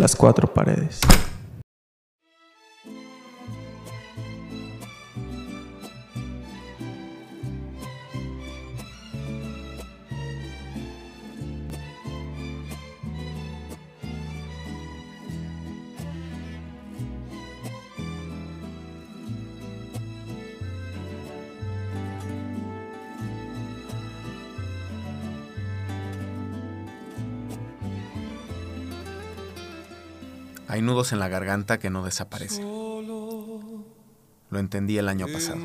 Las cuatro paredes. Nudos en la garganta que no desaparecen. Lo entendí el año pasado.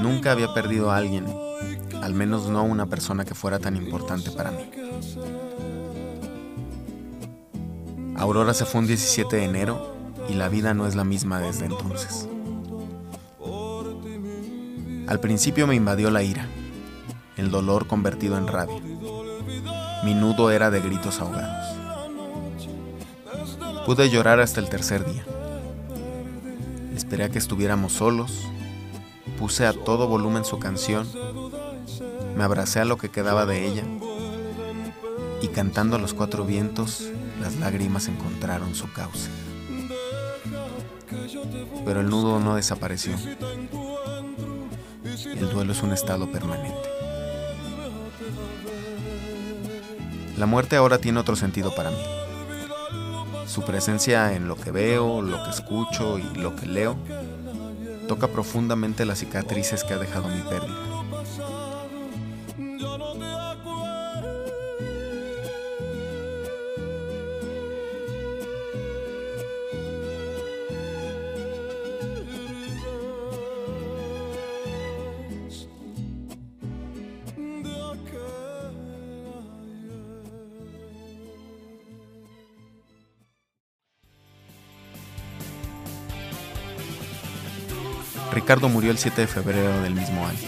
Nunca había perdido a alguien, al menos no una persona que fuera tan importante para mí. Aurora se fue un 17 de enero y la vida no es la misma desde entonces. Al principio me invadió la ira, el dolor convertido en rabia. Mi nudo era de gritos ahogados. Pude llorar hasta el tercer día. Esperé a que estuviéramos solos, puse a todo volumen su canción, me abracé a lo que quedaba de ella y cantando a los cuatro vientos, las lágrimas encontraron su cauce. Pero el nudo no desapareció. El duelo es un estado permanente. La muerte ahora tiene otro sentido para mí. Su presencia en lo que veo, lo que escucho y lo que leo toca profundamente las cicatrices que ha dejado mi pérdida. Ricardo murió el 7 de febrero del mismo año.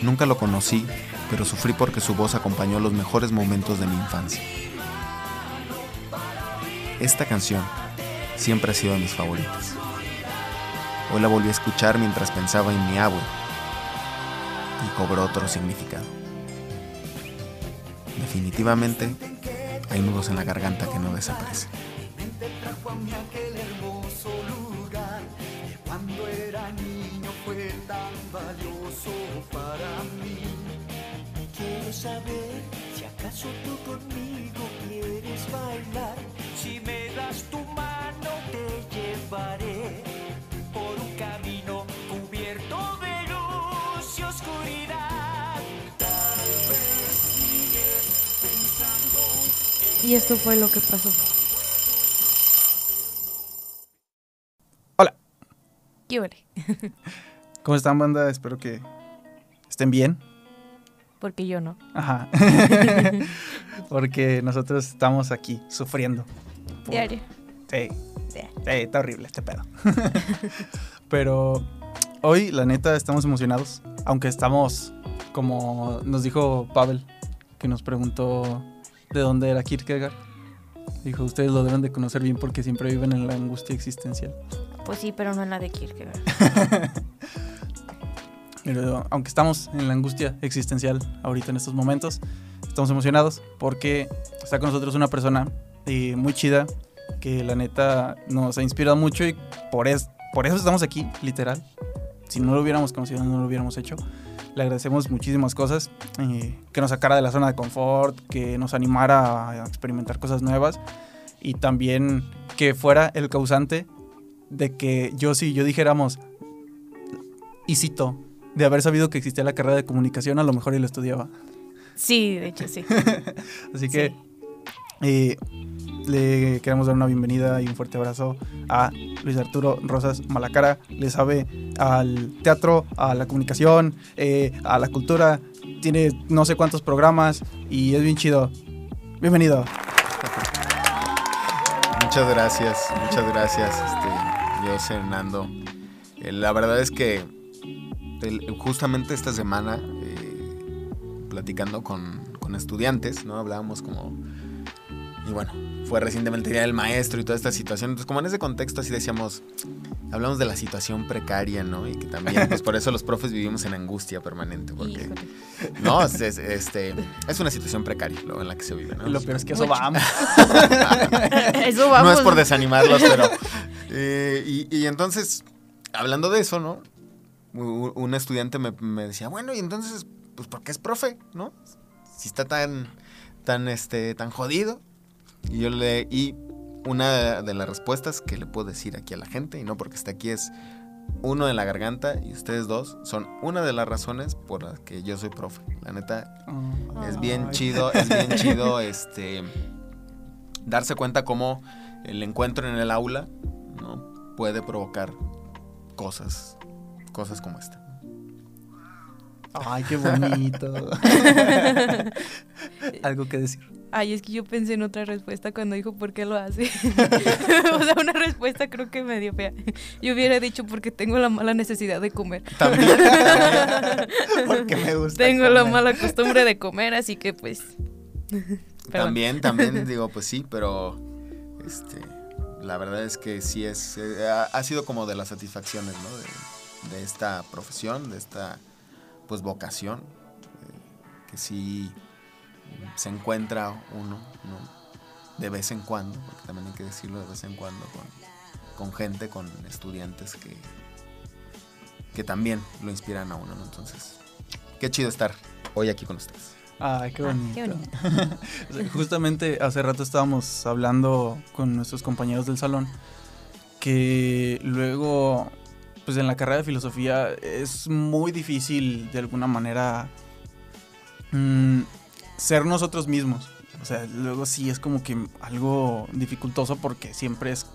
Nunca lo conocí, pero sufrí porque su voz acompañó los mejores momentos de mi infancia. Esta canción siempre ha sido de mis favoritas. Hoy la volví a escuchar mientras pensaba en mi abuelo y cobró otro significado. Definitivamente hay nudos en la garganta que no desaparecen. Saber si acaso tú conmigo quieres bailar. Si me das tu mano te llevaré por un camino cubierto de luz y oscuridad. Tal vez sigues pensando. Y esto fue lo que pasó. Hola, ¿Qué? ¿cómo están banda? Espero que estén bien. Porque yo no. Ajá. Porque nosotros estamos aquí sufriendo. por- Diario. Sí, Sí. está horrible este pedo. Pero hoy, la neta, estamos emocionados. Aunque estamos, como nos dijo Pavel, que nos preguntó de dónde era Kierkegaard. Dijo, ustedes lo deben de conocer bien porque siempre viven en la angustia existencial. Pues sí, pero no en la de Kierkegaard. Pero aunque estamos en la angustia existencial ahorita en estos momentos, estamos emocionados porque está con nosotros una persona eh, muy chida que la neta nos ha inspirado mucho y por, es, por eso estamos aquí, literal. Si no lo hubiéramos conocido, no lo hubiéramos hecho. Le agradecemos muchísimas cosas, eh, que nos sacara de la zona de confort, que nos animara a experimentar cosas nuevas y también que fuera el causante de que yo si yo dijéramos, y cito, de haber sabido que existía la carrera de comunicación, a lo mejor y lo estudiaba. Sí, de hecho sí. Así que Sí. Eh, le queremos dar una bienvenida y un fuerte abrazo a Luis Arturo Rosas Malacara. Le sabe al teatro, a la comunicación, eh, a la cultura. Tiene no sé cuántos programas y es bien chido. Bienvenido. Muchas gracias, muchas gracias, este, yo Hernando. Eh, la verdad es que el- justamente esta semana, eh, platicando con, con estudiantes, ¿no? Hablábamos como... Y bueno, fue recientemente el Día del Maestro y toda esta situación. Entonces, como en ese contexto así decíamos, hablamos de la situación precaria, ¿no? Y que también, pues por eso los profes vivimos en angustia permanente, porque... Híjole. No, es, es- este, es una situación precaria lo en la que se vive, ¿no? Lo peor es que eso vamos. Eso vamos. No es por desanimarlos, pero. eh, y, y entonces, hablando de eso, ¿no? Un estudiante me, me decía, bueno, y entonces, pues, ¿por qué es profe, no? Si está tan, tan, este, tan jodido. Y yo le. Y una de las respuestas que le puedo decir aquí a la gente, y no porque esté aquí, es uno de la garganta y ustedes dos son una de las razones por las que yo soy profe. La neta, es bien Ay. chido, es bien chido este darse cuenta cómo el encuentro en el aula ¿no? puede provocar cosas, cosas como esta. Ay, qué bonito. Algo que decir. Ay, es que yo pensé en otra respuesta cuando dijo por qué lo hace. o sea, una respuesta creo que medio fea. Yo hubiera dicho porque tengo la mala necesidad de comer. También, Porque me gusta. Tengo la mala costumbre de comer, así que pues. También, también digo, pues sí, pero este, la verdad es que sí es, eh, ha, ha sido como de las satisfacciones, ¿no? De, de esta profesión, de esta, pues, vocación, eh, que sí se encuentra uno, ¿no? De vez en cuando, porque también hay que decirlo de vez en cuando, con, con gente, con estudiantes que, que también lo inspiran a uno, ¿no? Entonces, qué chido estar hoy aquí con ustedes. Ay, qué Ah, bonito. qué bonito. Justamente hace rato estábamos hablando con nuestros compañeros del salón que luego, pues en la carrera de filosofía es muy difícil de alguna manera mm, ser nosotros mismos. O sea, luego sí es como que algo dificultoso porque siempre es...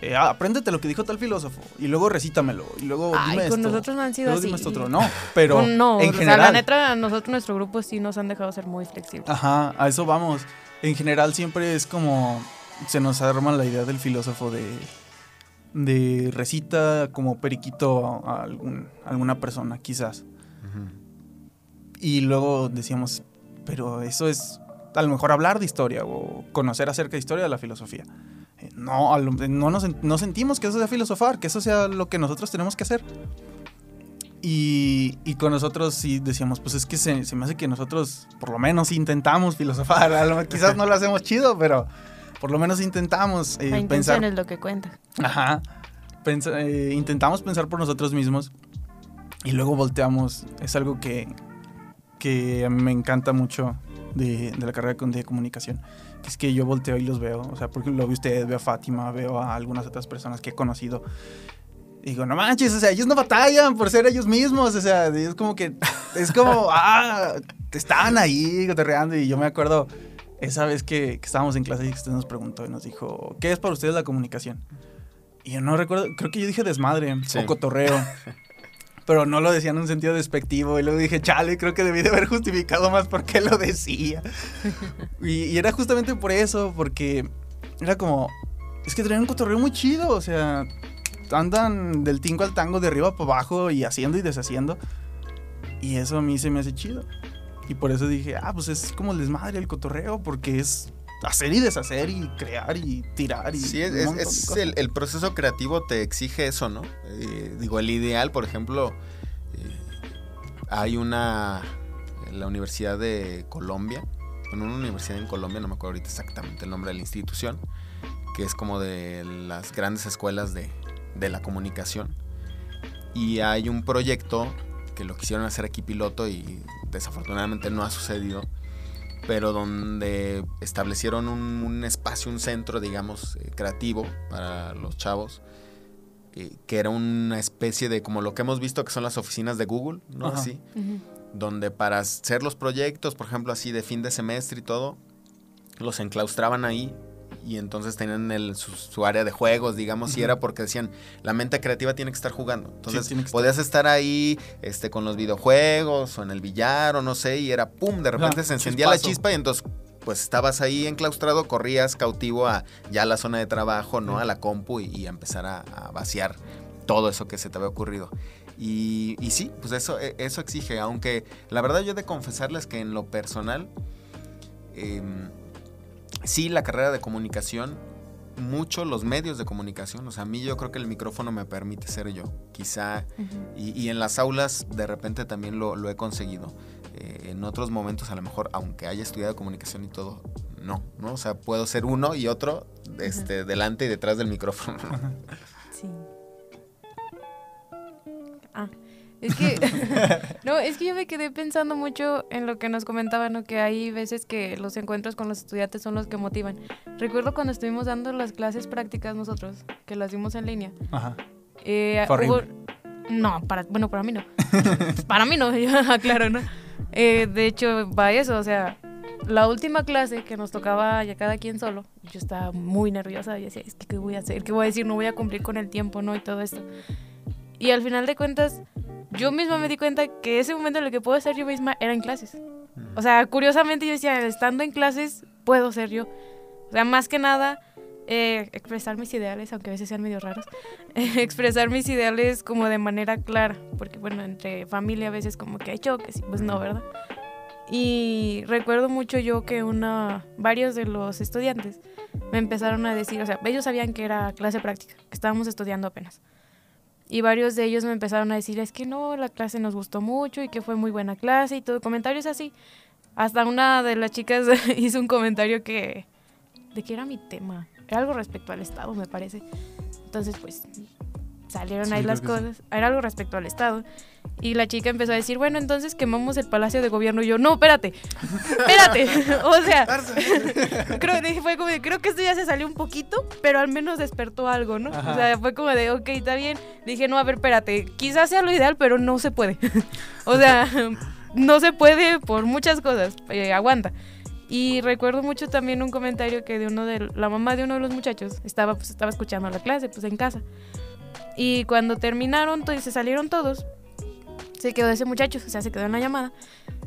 eh, ah, apréndete lo que dijo tal filósofo y luego recítamelo y luego Ay, dime con esto, nosotros no han sido luego así. dime esto otro. No, pero no, en o sea, general... la neta, nosotros, nuestro grupo sí nos han dejado ser muy flexibles. Ajá, a eso vamos. En general siempre es como se nos arma la idea del filósofo de de recita como periquito a algún, a alguna persona, quizás. Y luego decíamos, pero eso es a lo mejor hablar de historia o conocer acerca de historia de la filosofía. Eh, No, no, nos, no sentimos que eso sea filosofar, que eso sea lo que nosotros tenemos que hacer. Y, y con nosotros sí decíamos, pues es que se, se me hace que nosotros por lo menos intentamos filosofar. Quizás no lo hacemos chido, pero por lo menos intentamos eh, la pensar. es lo que cuenta. Ajá. Pensa- eh, intentamos pensar por nosotros mismos y luego volteamos. Es algo que, que me encanta mucho de, de la carrera de comunicación. Que es que yo volteo y los veo. O sea, porque lo veo a ustedes, veo a Fátima, veo a algunas otras personas que he conocido. Y digo, no manches, o sea, ellos no batallan por ser ellos mismos. O sea, es como que, es como, ah, estaban ahí cotorreando. Y yo me acuerdo esa vez que, que estábamos en clase y que usted nos preguntó y nos dijo, ¿qué es para ustedes la comunicación? Y yo no recuerdo, creo que yo dije desmadre Sí. o cotorreo. pero no lo decía en un sentido despectivo. Y luego dije, chale, creo que debí de haber justificado más por qué lo decía. y, y era justamente por eso, porque era como, es que traen un cotorreo muy chido, o sea, andan del tingo al tango de arriba para abajo y haciendo y deshaciendo. Y eso a mí se me hace chido. Y por eso dije, ah, pues es como el desmadre, el cotorreo, porque es hacer y deshacer y crear y tirar y Sí, es, el, el proceso creativo te exige eso, ¿no? Eh, digo, el ideal, por ejemplo, eh, hay una, en la Universidad de Colombia, bueno, una universidad en Colombia, no me acuerdo ahorita exactamente el nombre de la institución, que es como de las grandes escuelas de, de la comunicación. Y hay un proyecto que lo quisieron hacer aquí piloto y desafortunadamente no ha sucedido, pero donde establecieron un, un espacio, un centro, digamos, eh, creativo para los chavos, eh, que era una especie de como lo que hemos visto que son las oficinas de Google, ¿no? Ajá. Así, donde para hacer los proyectos, por ejemplo, así de fin de semestre y todo, los enclaustraban ahí y entonces tenían el, su, su área de juegos, digamos, y era porque decían, la mente creativa tiene que estar jugando. Entonces podías estar ahí este, con los videojuegos o en el billar o no sé, y era pum, de repente se encendía la chispa y entonces pues estabas ahí enclaustrado, corrías cautivo a ya la zona de trabajo, ¿no? A la compu y, y a empezar a, a vaciar todo eso que se te había ocurrido. Y, y sí, pues eso, e- eso exige, aunque la verdad yo he de confesarles que en lo personal, em, sí, la carrera de comunicación, mucho los medios de comunicación, o sea, a mí yo creo que el micrófono me permite ser yo, quizá, y, y en las aulas de repente también lo, lo he conseguido. Eh, en otros momentos a lo mejor, aunque haya estudiado comunicación y todo, no, ¿no? O sea, puedo ser uno y otro este, delante y detrás del micrófono. ¿no? Sí. Ah, es que. no, es que yo me quedé pensando mucho en lo que nos comentaban, ¿no? Que hay veces que los encuentros con los estudiantes son los que motivan. Recuerdo cuando estuvimos dando las clases prácticas nosotros, que las dimos en línea. Ajá. Eh, hubo-. No, para, bueno, para mí no. para mí no, yo aclaro, ¿no? Eh, de hecho, va eso, o sea, la última clase que nos tocaba ya cada quien solo, yo estaba muy nerviosa y decía, es que, ¿qué voy a hacer? ¿Qué voy a decir? No voy a cumplir con el tiempo, ¿no? Y todo esto. Y al final de cuentas, yo misma me di cuenta que ese momento en el que puedo ser yo misma era en clases. O sea, curiosamente yo decía, estando en clases, puedo ser yo. O sea, más que nada, eh, expresar mis ideales, aunque a veces sean medio raros, expresar mis ideales como de manera clara, porque bueno, entre familia a veces como que hay choques, pues no, ¿verdad? Y recuerdo mucho yo que una, varios de los estudiantes me empezaron a decir, o sea, ellos sabían que era clase práctica, que estábamos estudiando apenas. Y varios de ellos me empezaron a decir, es que no, la clase nos gustó mucho y que fue muy buena clase y todo, comentarios así. Hasta una de las chicas hizo un comentario que, ¿de qué era mi tema? Era algo respecto al Estado, me parece. Entonces, pues, salieron Sí, ahí las que sí. cosas. Era algo respecto al Estado. Y la chica empezó a decir, bueno, entonces quemamos el Palacio de Gobierno. Y yo, no, espérate, espérate. o sea, creo, dije, fue como de, creo que esto ya se salió un poquito, pero al menos despertó algo, ¿no? Ajá. O sea, fue como de, ok, está bien. Dije, no, a ver, espérate, quizás sea lo ideal, pero no se puede. o sea, no se puede por muchas cosas. Eh, aguanta. Y recuerdo mucho también un comentario que de uno de la mamá de uno de los muchachos estaba pues estaba escuchando la clase pues en casa. Y cuando terminaron, to- se salieron todos. Se quedó ese muchacho, o sea, se quedó en la llamada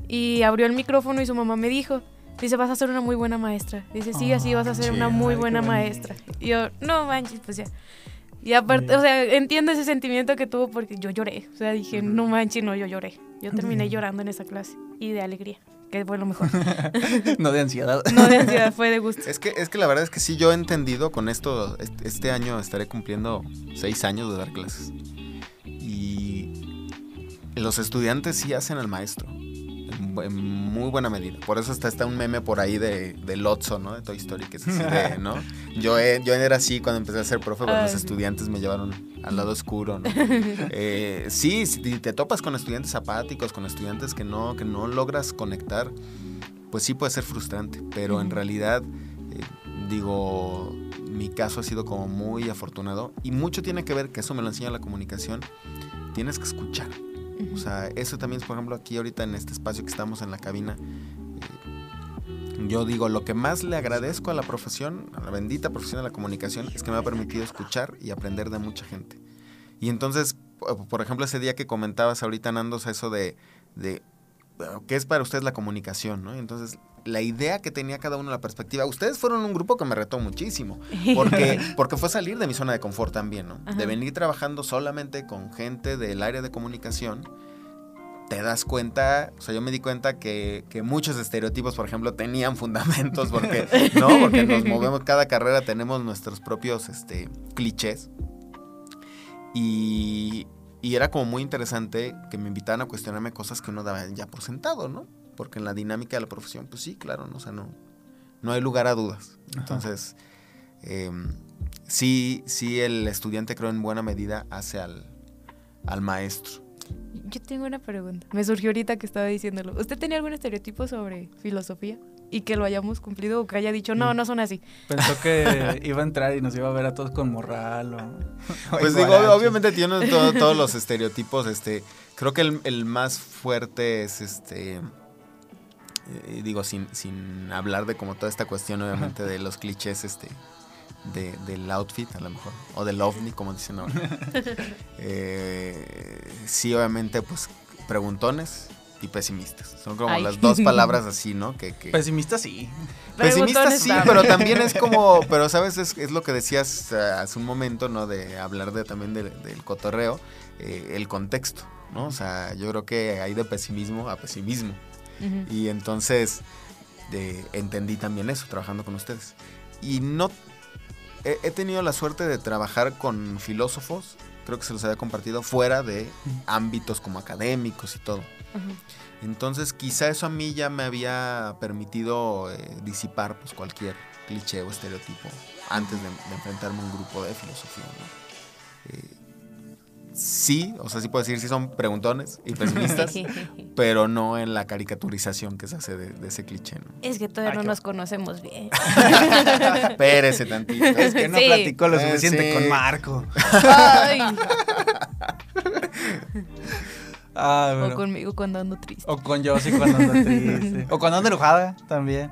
y abrió el micrófono y su mamá me dijo, dice, "Vas a ser una muy buena maestra." Dice, "Sí, así vas a ser una chido, muy buena maestra." Y yo, "No manches, pues ya." Y aparte, o sea, entiendo ese sentimiento que tuvo porque yo lloré. O sea, dije, no manches, no, yo lloré. Yo terminé llorando en esa clase. Y de alegría, que fue lo mejor. no de ansiedad. No de ansiedad, fue de gusto. Es que, es que la verdad es que sí, yo he entendido con esto, este- este año estaré cumpliendo seis años de dar clases. Y los estudiantes sí hacen al maestro, en, muy buena medida. Por eso hasta está un meme por ahí de, de Lotso, ¿no? De Toy Story, que es así de, ¿no? Yo, he- yo era así cuando empecé a ser profe, Ay, los estudiantes me llevaron al lado oscuro, ¿no? Eh, sí, si te topas con estudiantes apáticos, con estudiantes que no, que no logras conectar, pues sí puede ser frustrante, pero en realidad, eh, digo, mi caso ha sido como muy afortunado y mucho tiene que ver, que eso me lo enseña la comunicación, tienes que escuchar. O sea, eso también es, por ejemplo, aquí ahorita en este espacio que estamos en la cabina. eh, yo digo, lo que más le agradezco a la profesión, a la bendita profesión de la comunicación, es que me ha permitido escuchar y aprender de mucha gente. Y entonces, po- por ejemplo, ese día que comentabas ahorita, Nandos, eso de, de ¿qué es para ustedes la comunicación? ¿no? Y entonces, la idea que tenía cada uno, la perspectiva, ustedes fueron un grupo que me retó muchísimo, porque, porque fue salir de mi zona de confort también, ¿no? Ajá. De venir trabajando solamente con gente del área de comunicación, te das cuenta, o sea, yo me di cuenta que, que muchos estereotipos, por ejemplo, tenían fundamentos, porque, ¿no? Porque nos movemos, cada carrera tenemos nuestros propios este, clichés. Y, y era como muy interesante que me invitaran a cuestionarme cosas que uno daba ya por sentado, ¿no? Porque en la dinámica de la profesión, pues sí, claro, ¿no? O sea, no, no hay lugar a dudas. Entonces, eh, sí, sí el estudiante creo en buena medida hace al, al maestro. Yo tengo una pregunta. Me surgió ahorita que estaba diciéndolo. ¿Usted tenía algún estereotipo sobre filosofía? Y que lo hayamos cumplido o que haya dicho, no, Mm. no son así. Pensó que iba a entrar y nos iba a ver a todos con morral o... o Pues digo, obviamente tiene todo- todos los estereotipos, este, creo que el, el más fuerte es este, eh, digo, sin, sin hablar de como toda esta cuestión, obviamente, de los clichés, este, de, del outfit, a lo mejor, o del ovni, como dicen ahora. Eh, sí, obviamente, pues, preguntones y pesimistas. Son como Ay. las dos palabras así, ¿no? Que, que, Pesimista sí. Pesimista Preguntones sí, también. pero también es como, pero sabes, es, es lo que decías eh, hace un momento, ¿no? De hablar de también de- del cotorreo, eh, el contexto, ¿no? O sea, yo creo que hay de pesimismo a pesimismo. Y entonces de- entendí también eso trabajando con ustedes. Y no, he, he tenido la suerte de trabajar con filósofos, creo que se los había compartido, fuera de ámbitos como académicos y todo. Entonces quizá eso a mí ya me había permitido eh, disipar pues, cualquier cliché o estereotipo antes de, de enfrentarme a un grupo de filosofía. ¿no? Eh, sí, o sea, sí puedo decir, sí son preguntones y pesimistas, pero no en la caricaturización que se hace de, de ese cliché. ¿no? Es que todavía Ay, no qué nos conocemos bien. Espérese tantito. Es que no Sí. platicó lo Eh, suficiente sí. con Marco. Ay, Ah, o conmigo cuando ando triste. O con Josie cuando anda triste. O cuando anda enojada también.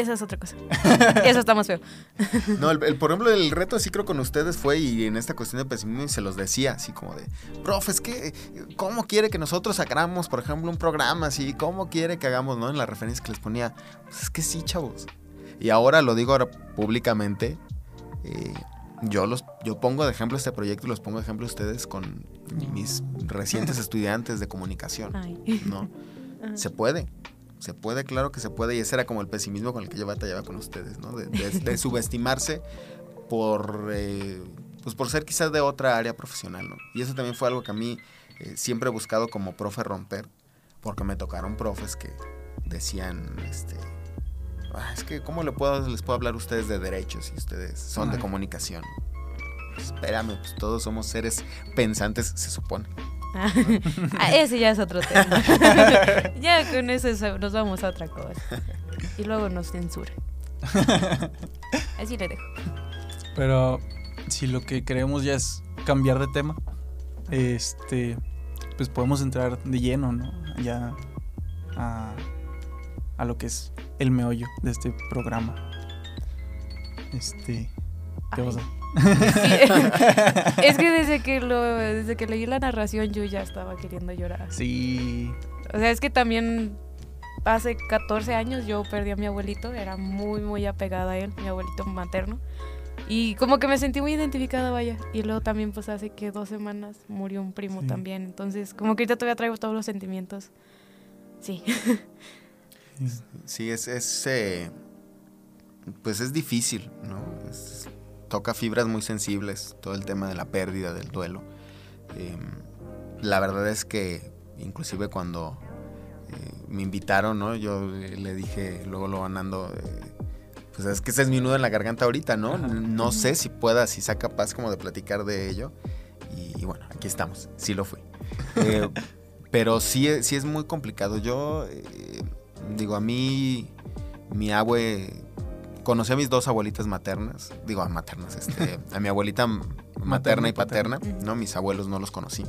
Esa es otra cosa. Eso está más feo. No, el, el- por ejemplo, el reto así creo con ustedes fue, y en esta cuestión de pesimismo, y se los decía, así como de, profe, es que, ¿cómo quiere que nosotros hagamos, por ejemplo, un programa así? ¿Cómo quiere que hagamos, no? En la referencia que les ponía, pues es que sí, chavos. Y ahora lo digo ahora públicamente, eh, yo los yo pongo de ejemplo este proyecto y los pongo de ejemplo a ustedes con mis recientes estudiantes de comunicación. ¿no? Se puede. Se puede, claro que se puede. Y ese era como el pesimismo con el que yo batallaba con ustedes, ¿no? De, de- de subestimarse por, eh, pues por ser quizás de otra área profesional, ¿no? Y eso también fue algo que a mí eh, siempre he buscado como profe romper, porque me tocaron profes que decían, este, "Ah, es que ¿cómo le puedo, les puedo hablar a ustedes de derechos si ustedes son de comunicación? Espérame, pues todos somos seres pensantes, se supone. Ah, ese ya es otro tema. ya con eso es- nos vamos a otra cosa. Y luego nos censuran. Así le dejo. Pero si lo que queremos ya es cambiar de tema, este, pues podemos entrar de lleno, ¿no? Ya a, a lo que es el meollo de este programa. Este, ¿qué Ay. pasa? Sí. es que desde que lo, desde que leí la narración yo ya estaba queriendo llorar. Sí, O sea, es que también hace 14 años yo perdí a mi abuelito, era muy, muy apegada a él, mi abuelito materno. Y como que me sentí muy identificada, vaya. Y luego también, pues hace que dos semanas murió un primo Sí. también. Entonces, como que ahorita todavía traigo todos los sentimientos. Sí. Sí, es, es eh, pues es difícil, ¿no? Es- toca fibras muy sensibles, todo el tema de la pérdida, del duelo. Eh, la verdad es que inclusive cuando eh, me invitaron, ¿no? Yo eh, le dije, luego lo ganando, pues es que ese es mi nudo en la garganta ahorita, ¿no? Ajá. No sé si pueda, si sea capaz como de platicar de ello. Y, y bueno, aquí estamos, sí lo fui. Eh, pero sí, es- sí es muy complicado. Yo, eh, digo, a mí, mi abue, conocí a mis dos abuelitas maternas, digo, a maternas, este, a mi abuelita materna y paterna. ¿no? Mis abuelos no los conocí.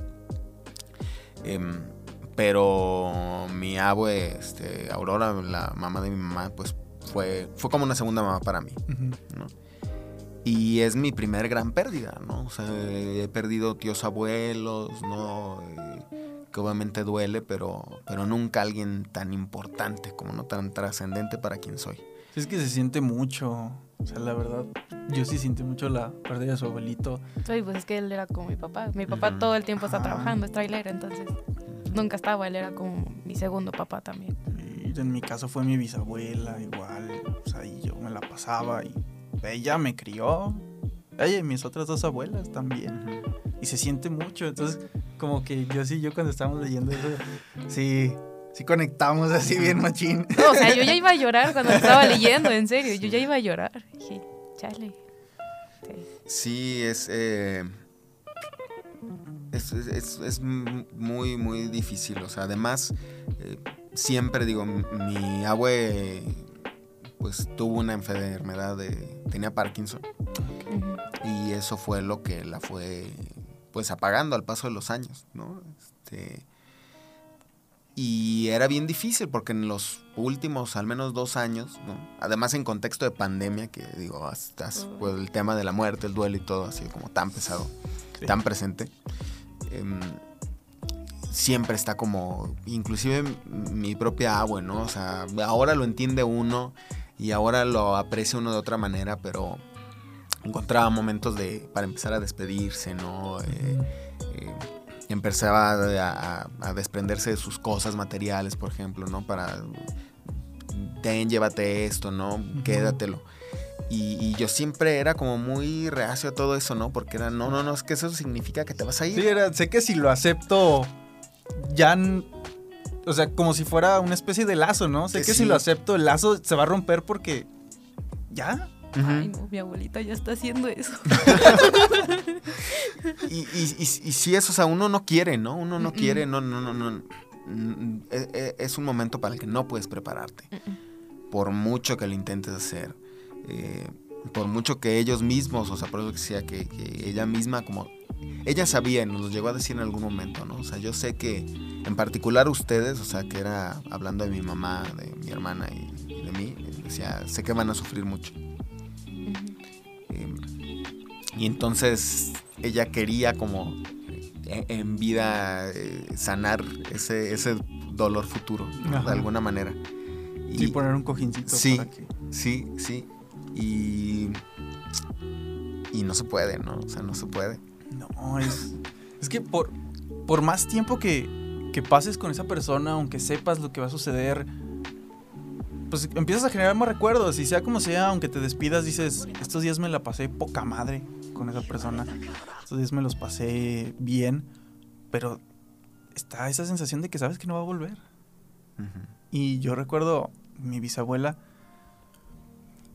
Em, pero mi abue, este, Aurora, la mamá de mi mamá, pues fue, fue como una segunda mamá para mí. ¿no? Y es mi primer gran pérdida, ¿no? O sea, he perdido tíos abuelos, ¿no? Eh, que obviamente duele, pero, pero nunca alguien tan importante como no tan trascendente para quien soy. Es que se siente mucho. O sea, la verdad, yo sí siento mucho la pérdida de su abuelito. Sí, pues es que él era como mi papá. Mi papá todo el tiempo está trabajando, es trailero, entonces nunca estaba. Él era como mi segundo papá también. Y en mi caso fue mi bisabuela, igual. O sea, y yo me la pasaba y ella me crió. Ella y mis otras dos abuelas también. Y se siente mucho. Entonces, como que yo sí, yo cuando estábamos leyendo eso, sí, sí conectamos así bien machín. No, o sea, yo ya iba a llorar cuando estaba leyendo, en serio. Yo ya iba a llorar. Dije, chale. Sí. Sí, es, eh, es, es- muy, muy difícil. O sea, además, eh, siempre digo, mi abue pues tuvo una enfermedad de... tenía Parkinson. Y eso fue lo que la fue pues apagando al paso de los años, ¿no? Este, Y era bien difícil porque en los últimos al menos dos años, ¿no? además en contexto de pandemia, que digo, hasta, pues, el tema de la muerte, el duelo y todo ha sido como tan pesado, Sí. tan presente, em, siempre está como, inclusive mi propia abue, ¿no? O sea, ahora lo entiende uno y ahora lo aprecia uno de otra manera, pero encontraba momentos de, para empezar a despedirse, ¿no? Eh, eh, empezaba a, a- a desprenderse de sus cosas materiales, por ejemplo, ¿no? Para, ten, llévate esto, ¿no? Quédatelo. Y, y yo siempre era como muy reacio a todo eso, ¿no? Porque era, no, no, no, es que eso significa que te vas a ir. Sí, era, sé que si lo acepto, ya. O sea, como si fuera una especie de lazo, ¿no? Sé Que que si lo acepto, el lazo se va a romper porque. Ya. Ay, no, mi abuelita ya está haciendo eso. Y, y, y, y sí, eso, o sea, uno no quiere, ¿no? Uno no quiere, no, no, no, no. E- e- Es un momento para el que no puedes prepararte. Por mucho que lo intentes hacer. eh, por mucho que ellos mismos, o sea, por eso decía que, que ella misma como... Ella sabía, y nos lo llegó a decir en algún momento, ¿no? O sea, yo sé que en particular ustedes, o sea, que era hablando de mi mamá, de mi hermana y, y de mí, decía, sé que van a sufrir mucho. Eh, y entonces ella quería como en vida eh, sanar ese, ese dolor futuro, de alguna manera. Y, Sí, poner un cojincito. Sí. para que- sí, sí. Y, y no se puede, ¿no? O sea, no se puede. No, es. Es que por, por más tiempo que, que pases con esa persona, aunque sepas lo que va a suceder, pues empiezas a generar más recuerdos. Y sea como sea, aunque te despidas, dices, estos días me la pasé poca madre con esa persona. Estos días me los pasé bien. Pero está esa sensación de que sabes que no va a volver. Y yo recuerdo mi bisabuela.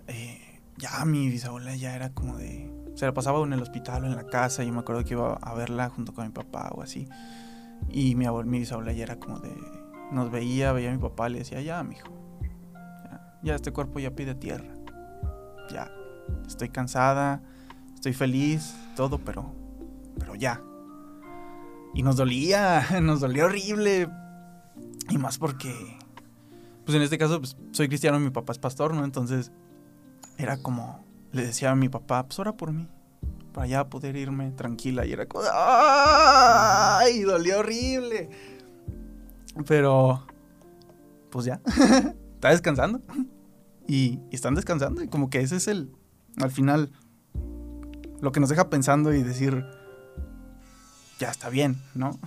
eh, ya mi bisabuela ya era como de. Se la pasaba en el hospital o en la casa. Yo me acuerdo que iba a verla junto con mi papá o así. Y mi, abue- mi bisabuela ya era como de. Nos veía, veía a mi papá, le decía, ya, mijo. Ya, este cuerpo ya pide tierra. Ya. Estoy cansada. Estoy feliz. Todo, pero. Pero ya. Y nos dolía. Nos dolía horrible. Y más porque pues en este caso pues, soy cristiano mi papá es pastor, ¿no? Entonces era como, le decía a mi papá, pues ora por mí, para ya poder irme tranquila. Y era como, ¡ay! Dolió horrible. Pero, pues ya, está descansando. Y, están descansando. Y como que ese es el, al final, lo que nos deja pensando y decir, ya está bien, ¿no?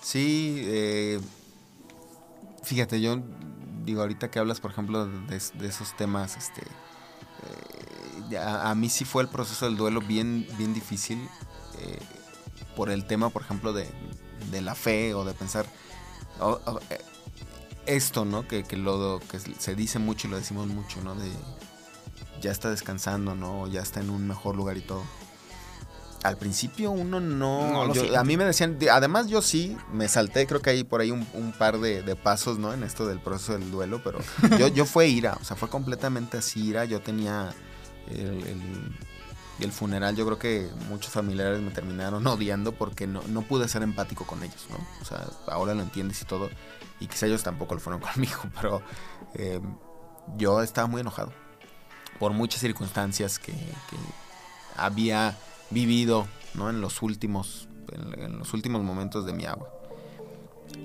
Sí, eh, fíjate, yo digo, ahorita que hablas, por ejemplo, de, esos temas, este, eh, a, mí sí fue el proceso del duelo bien, bien difícil eh, por el tema, por ejemplo, de, de la fe o de pensar esto, ¿no? Que, que lo que se dice mucho y lo decimos mucho, ¿no? De ya está descansando, ¿no? O ya está en un mejor lugar y todo. Al principio uno no... Yo- a mí me decían, de- además yo sí, me salté, creo que hay por ahí un, un par de, de pasos, ¿no? En esto del proceso del duelo, pero yo, yo fue ira, o sea, fue completamente así ira. Yo tenía el, el- el funeral, yo creo que muchos familiares me terminaron odiando porque no, no pude ser empático con ellos, ¿no? O sea, ahora lo entiendes y todo, y quizá ellos tampoco lo fueron conmigo, pero eh, yo estaba muy enojado por muchas circunstancias que, que había vivido ¿no? en los últimos en, en los últimos momentos de mi agua.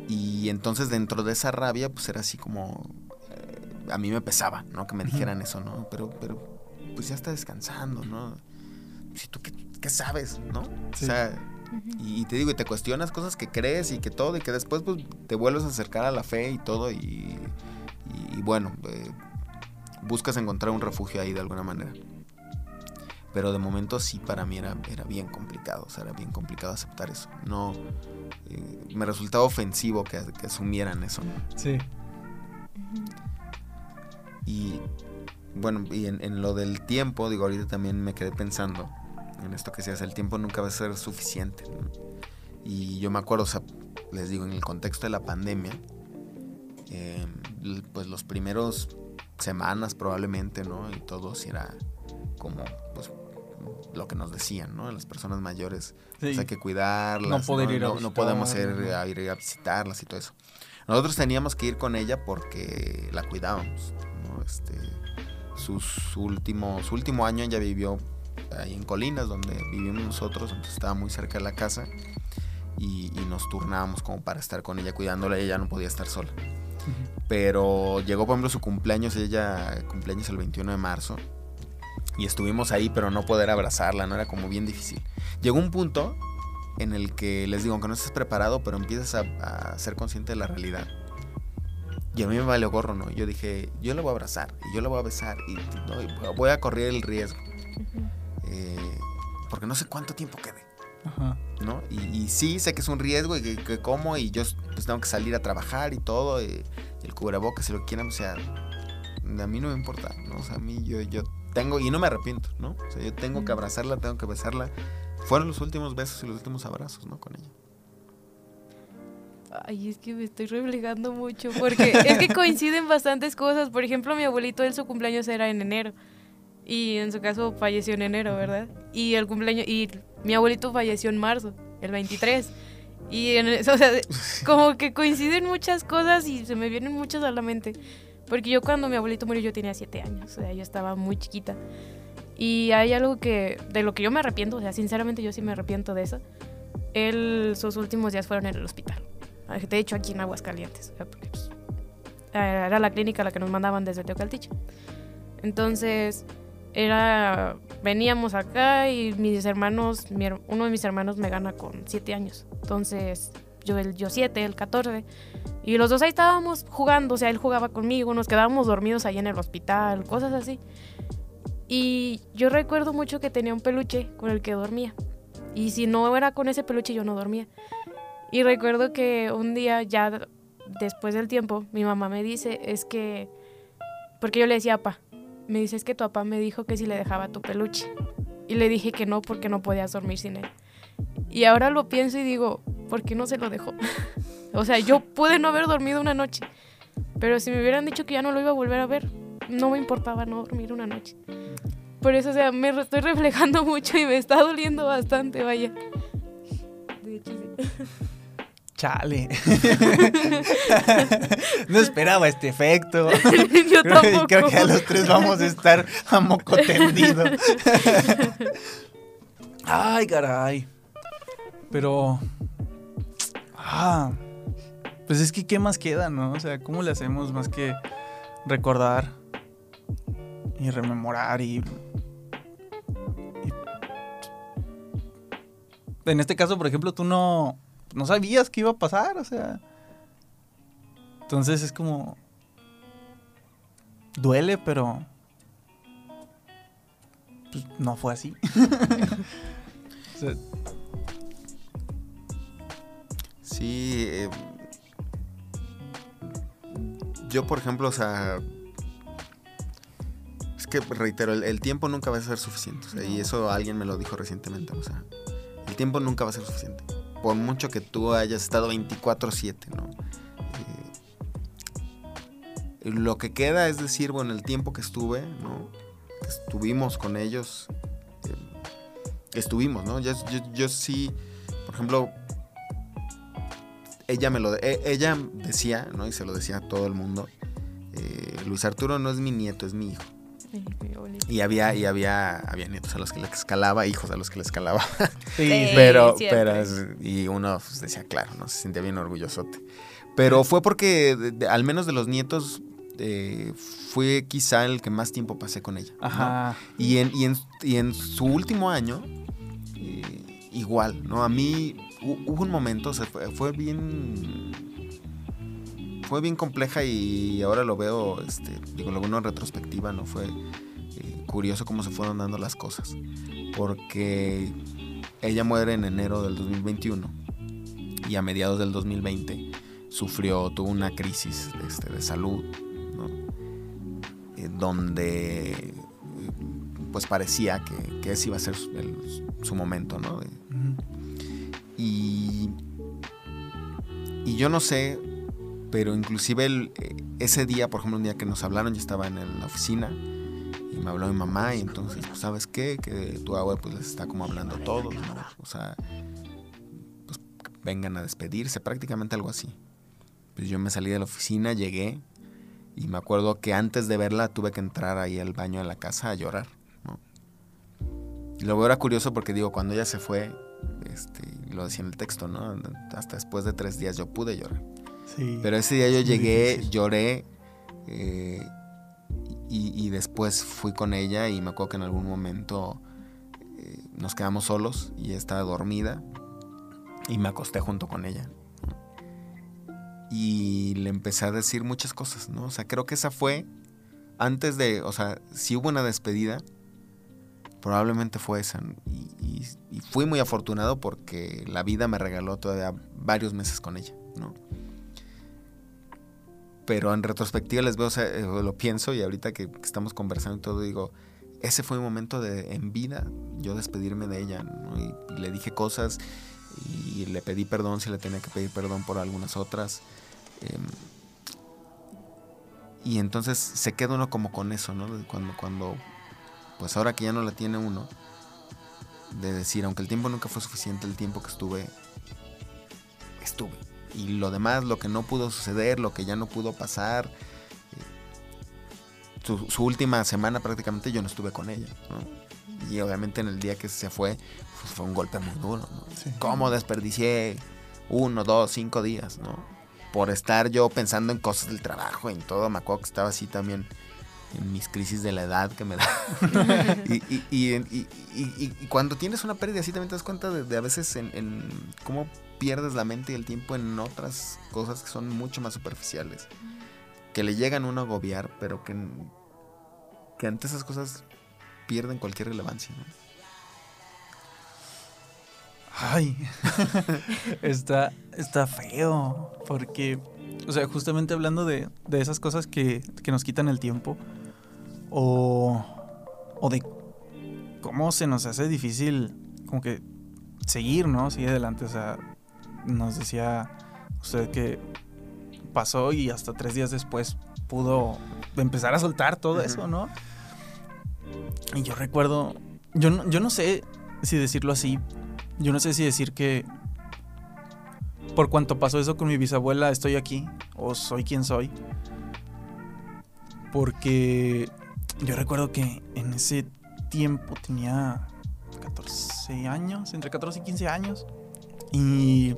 Y entonces dentro de esa rabia pues era así como eh, a mí me pesaba no que me dijeran eso no pero pero pues ya está descansando no si tú qué, qué sabes no Sí. o sea y, y te digo y te cuestionas cosas que crees y que todo y que después pues te vuelves a acercar a la fe y todo y, y- y bueno eh, buscas encontrar un refugio ahí de alguna manera pero de momento sí para mí era, era bien complicado, o sea, era bien complicado aceptar eso. No, eh, me resultaba ofensivo que, que asumieran eso. ¿no? Sí. Y bueno, y en, en lo del tiempo, digo, ahorita también me quedé pensando en esto que se hace, el tiempo nunca va a ser suficiente. ¿no? Y yo me acuerdo, o sea, les digo, en el contexto de la pandemia, eh, l- pues los primeros semanas probablemente, ¿no? Y todo era como, pues, lo que nos decían, ¿no? Las personas mayores, Sí. pues hay que cuidarlas, No poder ir a no, no podemos ir a, ir a visitarlas y todo eso. Nosotros teníamos que ir con ella porque la cuidábamos, ¿no? Este, sus últimos, su último año ella vivió ahí en Colinas, donde vivimos nosotros, entonces estaba muy cerca de la casa y, y nos turnábamos como para estar con ella cuidándola, ella no podía estar sola. Pero llegó, por ejemplo, su cumpleaños, ella cumpleaños el 21 de marzo. Y estuvimos ahí, pero no poder abrazarla, no era como bien difícil. Llegó un punto en el que les digo, aunque no estés preparado, pero empiezas a, a ser consciente de la realidad. Y a mí me valió gorro, ¿no? Yo dije, yo la voy a abrazar, y yo la voy a besar, y, ¿no? y voy a correr el riesgo. Eh, porque no sé cuánto tiempo quede. Ajá. ¿no? Y, y sí, sé que es un riesgo y que, que como y yo pues tengo que salir a trabajar y todo, y, y el cubrebocas, si lo quieran, o sea, a mí no me importa, ¿no? O sea, a mí yo, yo tengo, y no me arrepiento, ¿no? O sea, yo tengo que abrazarla, tengo que besarla. Fueron los últimos besos y los últimos abrazos, ¿no? Con ella. Ay, es que me estoy reflejando mucho porque es que coinciden bastantes cosas. Por ejemplo, mi abuelito, él su cumpleaños era en enero y en su caso falleció en enero, ¿verdad? Y el cumpleaños y mi abuelito falleció en marzo, el 23. Y en el- o sea, como que coinciden muchas cosas y se me vienen muchas a la mente. Porque yo cuando mi abuelito murió yo tenía siete años, o sea, yo estaba muy chiquita. Y hay algo que, de lo que yo me arrepiento, o sea, sinceramente yo sí me arrepiento de eso. Él, sus últimos días fueron en el hospital. De hecho, aquí en Aguascalientes. o sea, porque, pues, Era la clínica a la que nos mandaban desde Teocaltiche. Entonces, era veníamos acá y mis hermanos, mi uno de mis hermanos me gana con siete años. Entonces, yo el yo siete, el 14. Y los dos ahí estábamos jugando, o sea, él jugaba conmigo, nos quedábamos dormidos ahí en el hospital, cosas así. Y yo recuerdo mucho que tenía un peluche con el que dormía. Y si no era con ese peluche, yo no dormía. Y recuerdo que un día, ya después del tiempo, mi mamá me dice, es que, porque yo le decía, papá, me dice, es que tu papá me dijo que si le dejaba tu peluche. Y le dije que no, porque no podías dormir sin él. Y ahora lo pienso y digo, ¿por qué no se lo dejó? o sea, yo pude no haber dormido una noche. Pero si me hubieran dicho que ya no lo iba a volver a ver, no me importaba no dormir una noche. Por eso, o sea, me estoy reflejando mucho y me está doliendo bastante, vaya. De hecho, sí. Chale. no esperaba este efecto. Yo Creo, tampoco. creo que a los tres vamos a estar a moco tendido. Ay, caray. Pero. Ah. Pues es que, ¿qué más queda, no? O sea, ¿cómo le hacemos más que recordar y rememorar y. y- En este caso, por ejemplo, tú no. No sabías qué iba a pasar, o sea. Entonces es como. Duele, pero. Pues no fue así. O Sí. eh, yo, por ejemplo, o sea. Es que reitero, el, tiempo nunca va a ser suficiente. Y eso alguien me lo dijo recientemente. O sea, el tiempo nunca va a ser suficiente. Por mucho que tú hayas estado 24-7, ¿no? Eh, lo que queda es decir, bueno, el tiempo que estuve, ¿no? Estuvimos con ellos. eh, estuvimos, ¿no? Yo, yo- yo sí, por ejemplo, ella me lo e- ella decía, ¿no? Y se lo decía a todo el mundo. eh, Luis Arturo no es mi nieto, es mi hijo. Sí. Y había, y había, había nietos a los que le escalaba, hijos a los que le escalaba. sí, Sí. pero, siempre. pero, y uno pues, decía, claro, no se sentía bien orgullosote. Pero fue porque, de- de- al menos de los nietos, eh, fue quizá el que más tiempo pasé con ella. ¿no? Ajá. Y en, y en, y en su último año, eh, igual, ¿no? A mí hu- hubo un momento, o sea, fue, fue bien. Fue bien compleja y ahora lo veo, este, digo, veo en retrospectiva, ¿no? Fue eh, curioso cómo se fueron dando las cosas. Porque ella muere en enero del 2021 y a mediados del 2020 sufrió, tuvo una crisis este, de salud, ¿no? Eh, donde pues parecía que, que ese iba a ser su, el- su momento, ¿no? De- y, y yo no sé, pero inclusive eh, ese día, por ejemplo, un día que nos hablaron, yo estaba en la oficina Y me habló mi mamá y entonces, pues, ¿sabes qué? Que tu agua pues les está como hablando a todos, ¿no? O sea, pues vengan a despedirse, prácticamente algo así. Pues yo me salí de la oficina, llegué y me acuerdo que antes de verla tuve que entrar ahí al baño de la casa a llorar, ¿no? Y luego era curioso porque digo, cuando ella se fue, este, lo decía en el texto, ¿no? Hasta después de tres días yo pude llorar. Sí. Pero ese día yo llegué, difícil. lloré eh, y, y después fui con ella y me acuerdo que en algún momento eh, nos quedamos solos y estaba dormida y me acosté junto con ella. Y le empecé a decir muchas cosas, ¿no? O sea, creo que esa fue antes de, o sea, si hubo una despedida, probablemente fue esa. ¿no? Y, y- y fui muy afortunado porque la vida me regaló todavía varios meses con ella, ¿no? Pero en retrospectiva les veo, o sea, eh, lo pienso y ahorita que, estamos conversando y todo, digo, ese fue un momento de, en vida, yo despedirme de ella, ¿no? Y, le dije cosas y le pedí perdón si le tenía que pedir perdón por algunas otras. em, y entonces se queda uno como con eso, ¿no? Cuando, cuando, pues ahora que ya no la tiene uno, de decir, aunque el tiempo nunca fue suficiente, el tiempo que estuve, estuve. Y lo demás, lo que no pudo suceder, lo que ya no pudo pasar, eh, su, su última semana prácticamente yo no estuve con ella, ¿no? Y obviamente en el día que se fue, pues fue un golpe muy duro, ¿no? Sí. ¿Cómo desperdicié uno, dos, cinco días, ¿no? Por estar yo pensando en cosas del trabajo, en todo. Me acuerdo que estaba así también en mis crisis de la edad que me da. y, y- y- y- y- y cuando tienes una pérdida así también te das cuenta de, de a veces en, en cómo pierdes la mente y el tiempo en otras cosas que son mucho más superficiales. Que le llegan uno a agobiar, pero que, que ante esas cosas pierden cualquier relevancia, ¿no? Ay, está, está feo, porque, o sea, justamente hablando de, de esas cosas que, que nos quitan el tiempo, o, o de cómo se nos hace difícil como que seguir, ¿no? Seguir adelante, o sea, nos decía usted que pasó y hasta tres días después pudo empezar a soltar todo eso, ¿no? Y yo recuerdo, yo no, yo no sé si decirlo así, yo no sé si decir que por cuanto pasó eso con mi bisabuela estoy aquí o soy quien soy. Porque yo recuerdo que en ese tiempo tenía 14 años, entre 14 y 15 años. Y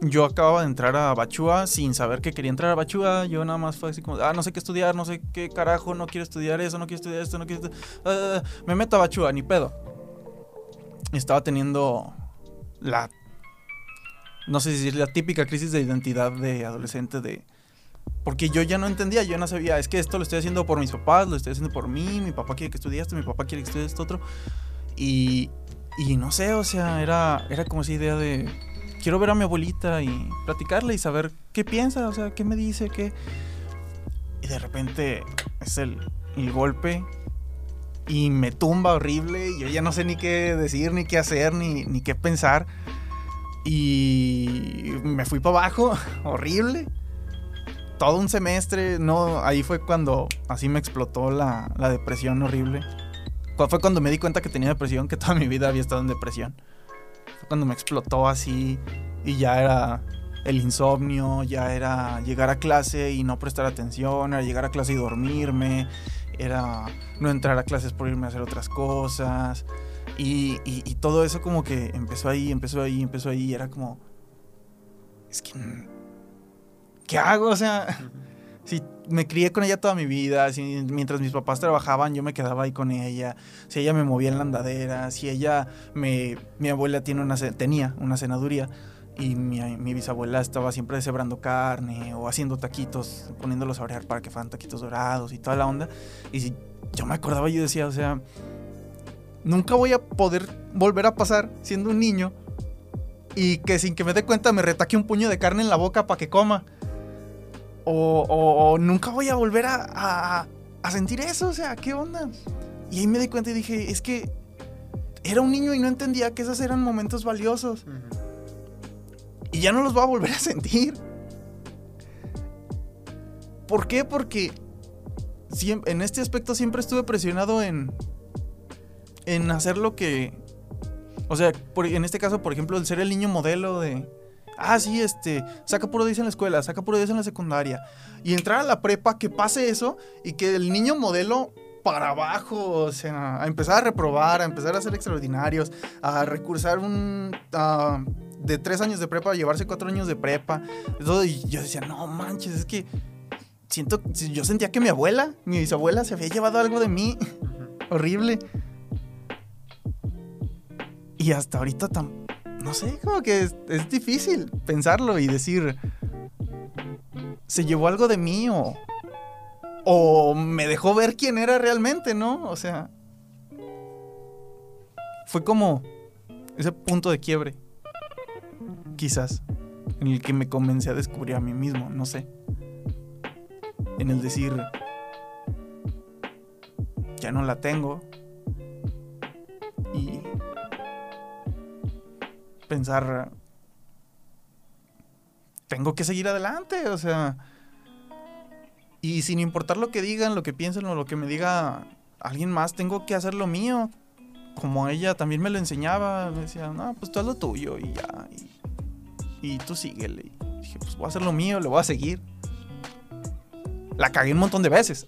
yo acababa de entrar a Bachúa sin saber que quería entrar a Bachúa. Yo nada más fue así como, ah, no sé qué estudiar, no sé qué carajo, no quiero estudiar eso, no quiero estudiar esto, no quiero... estu- ah, me meto a Bachúa, ni pedo. Estaba teniendo la... No sé si decir la típica crisis de identidad de adolescente de... Porque yo ya no entendía, yo no sabía, es que esto lo estoy haciendo por mis papás, lo estoy haciendo por mí, mi papá quiere que estudie esto, mi papá quiere que estudie esto otro. Y, y no sé, o sea, era, era como esa idea de, quiero ver a mi abuelita y platicarle y saber qué piensa, o sea, qué me dice, qué... Y de repente es el, el golpe y me tumba horrible y yo ya no sé ni qué decir, ni qué hacer, ni, ni qué pensar. Y me fui para abajo, horrible. Todo un semestre, no, ahí fue cuando así me explotó la, la depresión horrible. Fue cuando me di cuenta que tenía depresión, que toda mi vida había estado en depresión. Cuando me explotó así y ya era el insomnio, ya era llegar a clase y no prestar atención, era llegar a clase y dormirme, era no entrar a clases por irme a hacer otras cosas. Y, todo eso como que empezó ahí, empezó ahí, empezó ahí. Y era como... Es que... ¿Qué hago? O sea... Si me crié con ella toda mi vida, si mientras mis papás trabajaban yo me quedaba ahí con ella, si ella me movía en la andadera, si ella me... Mi abuela tenía una cenaduría y mi, bisabuela estaba siempre deshebrando carne o haciendo taquitos, poniéndolos a orear para que fueran taquitos dorados y toda la onda. Y si yo me acordaba, yo decía, o sea, nunca voy a poder volver a pasar siendo un niño y que sin que me dé cuenta me retaque un puño de carne en la boca para que coma. O, o- o nunca voy a volver a, a- a sentir eso, o sea, ¿qué onda? Y ahí me di cuenta y dije, es que era un niño y no entendía que esos eran momentos valiosos. Y ya no los voy a volver a sentir. ¿Por qué? Porque en este aspecto siempre estuve presionado en, en hacer lo que... O sea, por- en este caso, por ejemplo, el ser el niño modelo de... Ah, sí, este, saca puro 10 en la escuela, saca puro 10 en la secundaria. Y entrar a la prepa, que pase eso y que el niño modelo para abajo, o sea, a empezar a reprobar, a empezar a ser extraordinarios, a recursar un... a- de tres años de prepa a llevarse cuatro años de prepa. Todo, y yo decía, no manches, es que siento, yo sentía que mi abuela, mi bisabuela se había llevado algo de mí. Horrible. Y hasta ahorita tan, no sé, como que es, difícil pensarlo y decir, se llevó algo de mí o, o me dejó ver quién era realmente, ¿no? O sea, fue como ese punto de quiebre, quizás, en el que me comencé a descubrir a mí mismo, no sé. En el decir, ya no la tengo. Pensar, tengo que seguir adelante, o sea. Y sin importar lo que digan, lo que piensen o lo que me diga alguien más, tengo que hacer lo mío. Como ella también me lo enseñaba, me decía, no, pues tú haz lo tuyo y ya. Y, tú síguele. Y dije, pues voy a hacer lo mío, le voy a seguir. La cagué un montón de veces.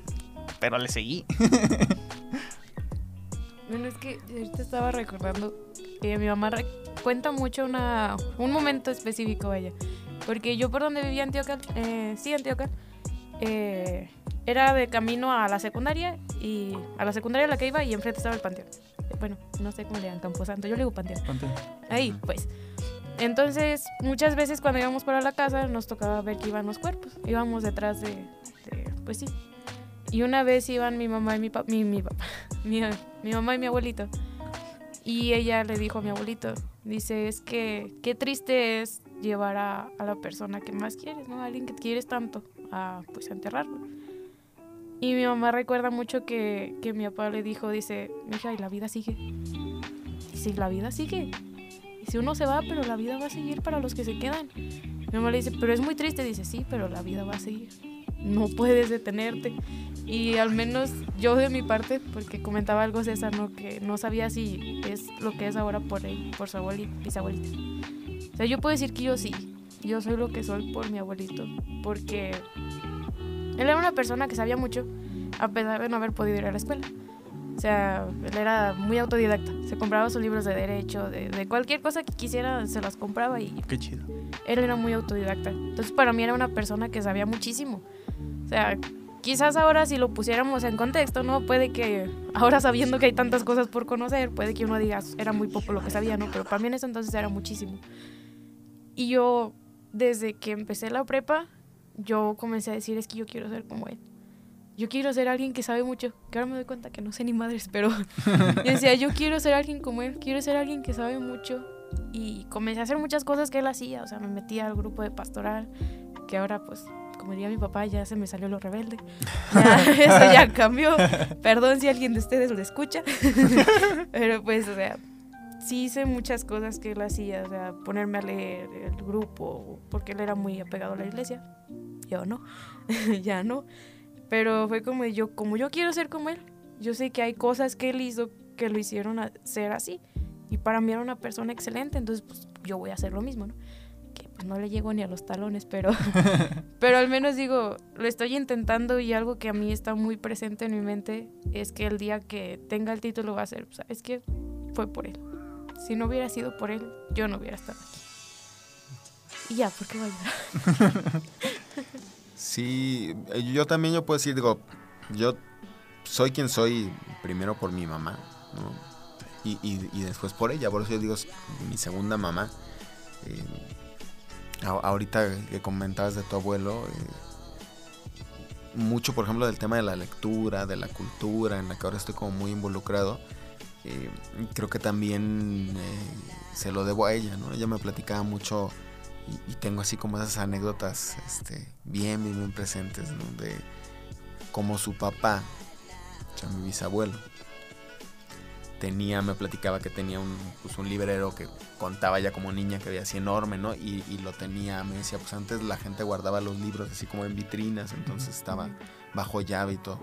Pero le seguí. Bueno, es que ahorita estaba recordando que mi mamá cuenta mucho una, un momento específico, vaya. Porque yo por donde vivía Antioquia, eh, sí, Antioquia, eh, era de camino a la secundaria y a la secundaria a la que iba y enfrente estaba el panteón. Bueno, no sé cómo le llaman, Camposanto, yo le digo panteón. Ahí, pues. Entonces, muchas veces cuando íbamos para la casa nos tocaba ver que iban los cuerpos. Íbamos detrás de, de- pues sí. Y una vez iban mi mamá y mi papá, mi, mi papá, mi, mi mamá y mi abuelito. Y ella le dijo a mi abuelito, dice, es que qué triste es llevar a, la persona que más quieres, ¿no? A alguien que quieres tanto, a pues enterrarlo. Y mi mamá recuerda mucho que, que mi papá le dijo, dice, mija, y la vida sigue. Si la vida sigue, y si uno se va, pero la vida va a seguir para los que se quedan. Mi mamá le dice, pero es muy triste. Dice, sí, pero la vida va a seguir. No puedes detenerte. Y al menos yo de mi parte, porque comentaba algo César, ¿no? que no sabía si es lo que es ahora por él, por su abuelita, bisabuelita. O sea, yo puedo decir que yo sí. Yo soy lo que soy por mi abuelito. Porque él era una persona que sabía mucho, a pesar de no haber podido ir a la escuela. O sea, él era muy autodidacta. Se compraba sus libros de derecho, de, de cualquier cosa que quisiera, se las compraba y Qué chido. él era muy autodidacta. Entonces, para mí era una persona que sabía muchísimo. O sea, quizás ahora si lo pusiéramos en contexto, ¿no? Puede que ahora sabiendo que hay tantas cosas por conocer, puede que uno diga, era muy poco lo que sabía, ¿no? Pero para mí en ese entonces era muchísimo. Y yo, desde que empecé la prepa, yo comencé a decir, es que yo quiero ser como él. Yo quiero ser alguien que sabe mucho, que ahora me doy cuenta que no sé ni madres, pero decía, yo quiero ser alguien como él, quiero ser alguien que sabe mucho. Y comencé a hacer muchas cosas que él hacía, o sea, me metí al grupo de pastoral, que ahora pues, como diría mi papá, ya se me salió lo rebelde. Ya, eso ya cambió. Perdón si alguien de ustedes lo escucha. Pero pues, o sea, sí hice muchas cosas que él hacía, o sea, ponerme a leer el grupo, porque él era muy apegado a la iglesia. Yo no, ya no. Pero fue como yo, como yo quiero ser como él, yo sé que hay cosas que él hizo que lo hicieron ser así. Y para mí era una persona excelente, entonces pues yo voy a hacer lo mismo, ¿no? Pues no le llego ni a los talones, pero, pero al menos digo, lo estoy intentando y algo que a mí está muy presente en mi mente es que el día que tenga el título va a ser, ¿sabes qué? Fue por él. Si no hubiera sido por él, yo no hubiera estado aquí. Y ya, ¿por qué voy a? Sí, eh, yo también yo puedo decir, digo, yo soy quien soy primero por mi mamá, ¿no? Y, y- y después por ella, por eso yo digo, mi segunda mamá. Eh, ahorita que comentabas de tu abuelo, eh, mucho por ejemplo del tema de la lectura, de la cultura, en la que ahora estoy como muy involucrado, eh, creo que también eh, se lo debo a ella, ¿no? Ella me platicaba mucho y, tengo así como esas anécdotas este, bien, bien, bien presentes, ¿no? De cómo su papá, o sea, mi bisabuelo, tenía, me platicaba que tenía un, pues, un librero que contaba ya como niña que había así enorme, ¿no? Y, y lo tenía, me decía, pues antes la gente guardaba los libros así como en vitrinas, entonces estaba bajo llave y todo.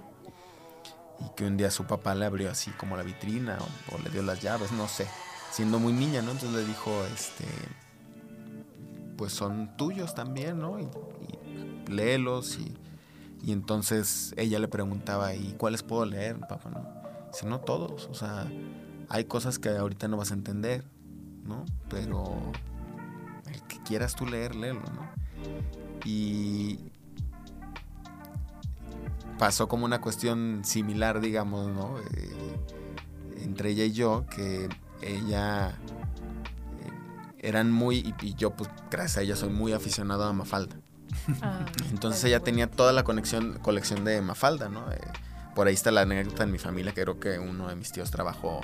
Y que un día su papá le abrió así como la vitrina o, o le dio las llaves, no sé. Siendo muy niña, ¿no? Entonces le dijo, este, pues son tuyos también, ¿no? Y, y léelos y, y entonces ella le preguntaba, ¿y cuáles puedo leer, papá? No? Dice, no todos, o sea, hay cosas que ahorita no vas a entender, ¿no? Pero el que quieras tú leer, léelo, ¿no? Y pasó como una cuestión similar, digamos, ¿no? Eh, entre ella y yo, que ella eh, eran muy, y, y yo pues gracias a ella soy muy aficionado a Mafalda. Ah, Entonces ella tenía toda la conexión, colección de Mafalda, ¿no? Eh, por ahí está la anécdota en mi familia, que creo que uno de mis tíos trabajó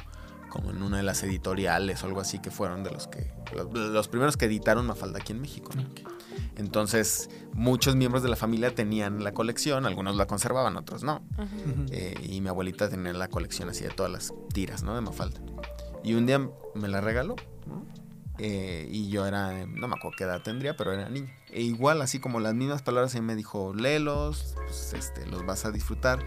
como en una de las editoriales o algo así, que fueron de los que, los, los primeros que editaron Mafalda aquí en México, ¿no? Entonces, muchos miembros de la familia tenían la colección, algunos la conservaban, otros no. Ajá. Ujú. Eh, y mi abuelita tenía la colección así de todas las tiras, ¿no? De Mafalda. Y un día me la regaló, ¿no? Eh, y yo era, no me acuerdo qué edad tendría, pero era niño. E igual, así como las mismas palabras, ella me dijo, léelos, pues, este, los vas a disfrutar.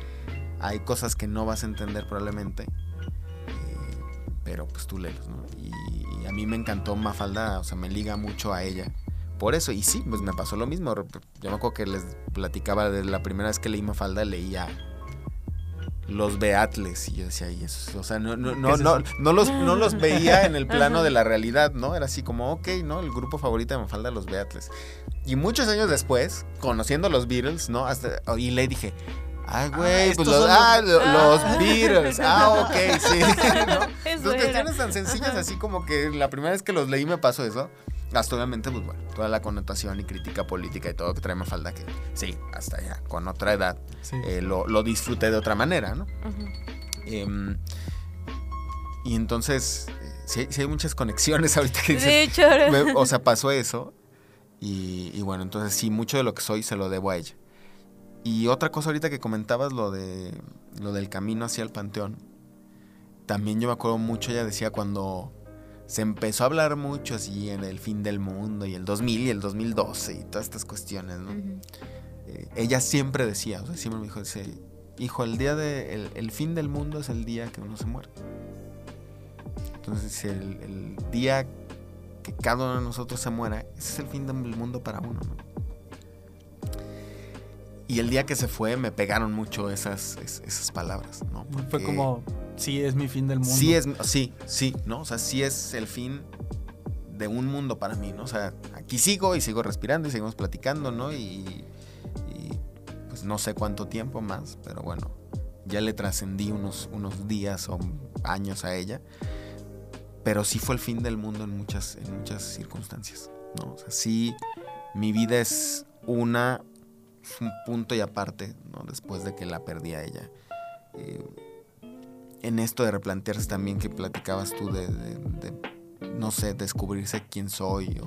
Hay cosas que no vas a entender probablemente, eh, pero pues tú léelos, ¿no? Y, y a mí me encantó Mafalda, o sea, me liga mucho a ella. Por eso, y sí, pues me pasó lo mismo. Yo me acuerdo que les platicaba de la primera vez que leí Mafalda, leía los Beatles y yo decía, y eso, o sea, no, no, ¿Qué no, no, no los, no los veía en el plano de la realidad, ¿no? Era así como, ok, ¿no? El grupo favorito de Mafalda, los Beatles. Y muchos años después, conociendo los Beatles, ¿no? Hasta, y le dije, ah, güey, estos pues los, ah, lo- los Ah. Beatles, ah, ok, sí, ¿no? Dos cuestiones tan sencillas así como que la primera vez que los leí me pasó eso. Hasta obviamente, pues bueno, toda la connotación y crítica política y todo que trae Mafalda, que sí, hasta ya, con otra edad, Sí. eh, lo, lo disfruté de otra manera, ¿no? Em, y entonces, eh, sí, hay- sí hay muchas conexiones ahorita que dices, De hecho, me- o sea, pasó eso. Y, y bueno, entonces sí, mucho de lo que soy se lo debo a ella. Y otra cosa ahorita que comentabas, lo de lo del camino hacia el panteón. También yo me acuerdo mucho, ella decía cuando se empezó a hablar mucho así en el fin del mundo y el 2000 y el 2012 y todas estas cuestiones, ¿no? Eh, ella siempre decía, o sea, siempre me dijo, dice, hijo, el día de, el, el fin del mundo es el día que uno se muere. Entonces, el, el día que cada uno de nosotros se muera, ese es el fin del mundo para uno, ¿no? Y el día que se fue me pegaron mucho esas, es- esas palabras, ¿no? Fue como, sí, es mi fin del mundo. Sí es, sí, sí, ¿no? O sea, sí es el fin de un mundo para mí, ¿no? O sea, aquí sigo y sigo respirando y seguimos platicando, ¿no? Y, y, pues no sé cuánto tiempo más, pero bueno, ya le trascendí unos, unos días o años a ella. Pero sí fue el fin del mundo en muchas, en muchas circunstancias, ¿no? O sea, sí, mi vida es una, un punto y aparte, ¿no? Después de que la perdí a ella. Eh, en esto de replantearse también que platicabas tú de, de- no sé, descubrirse quién soy.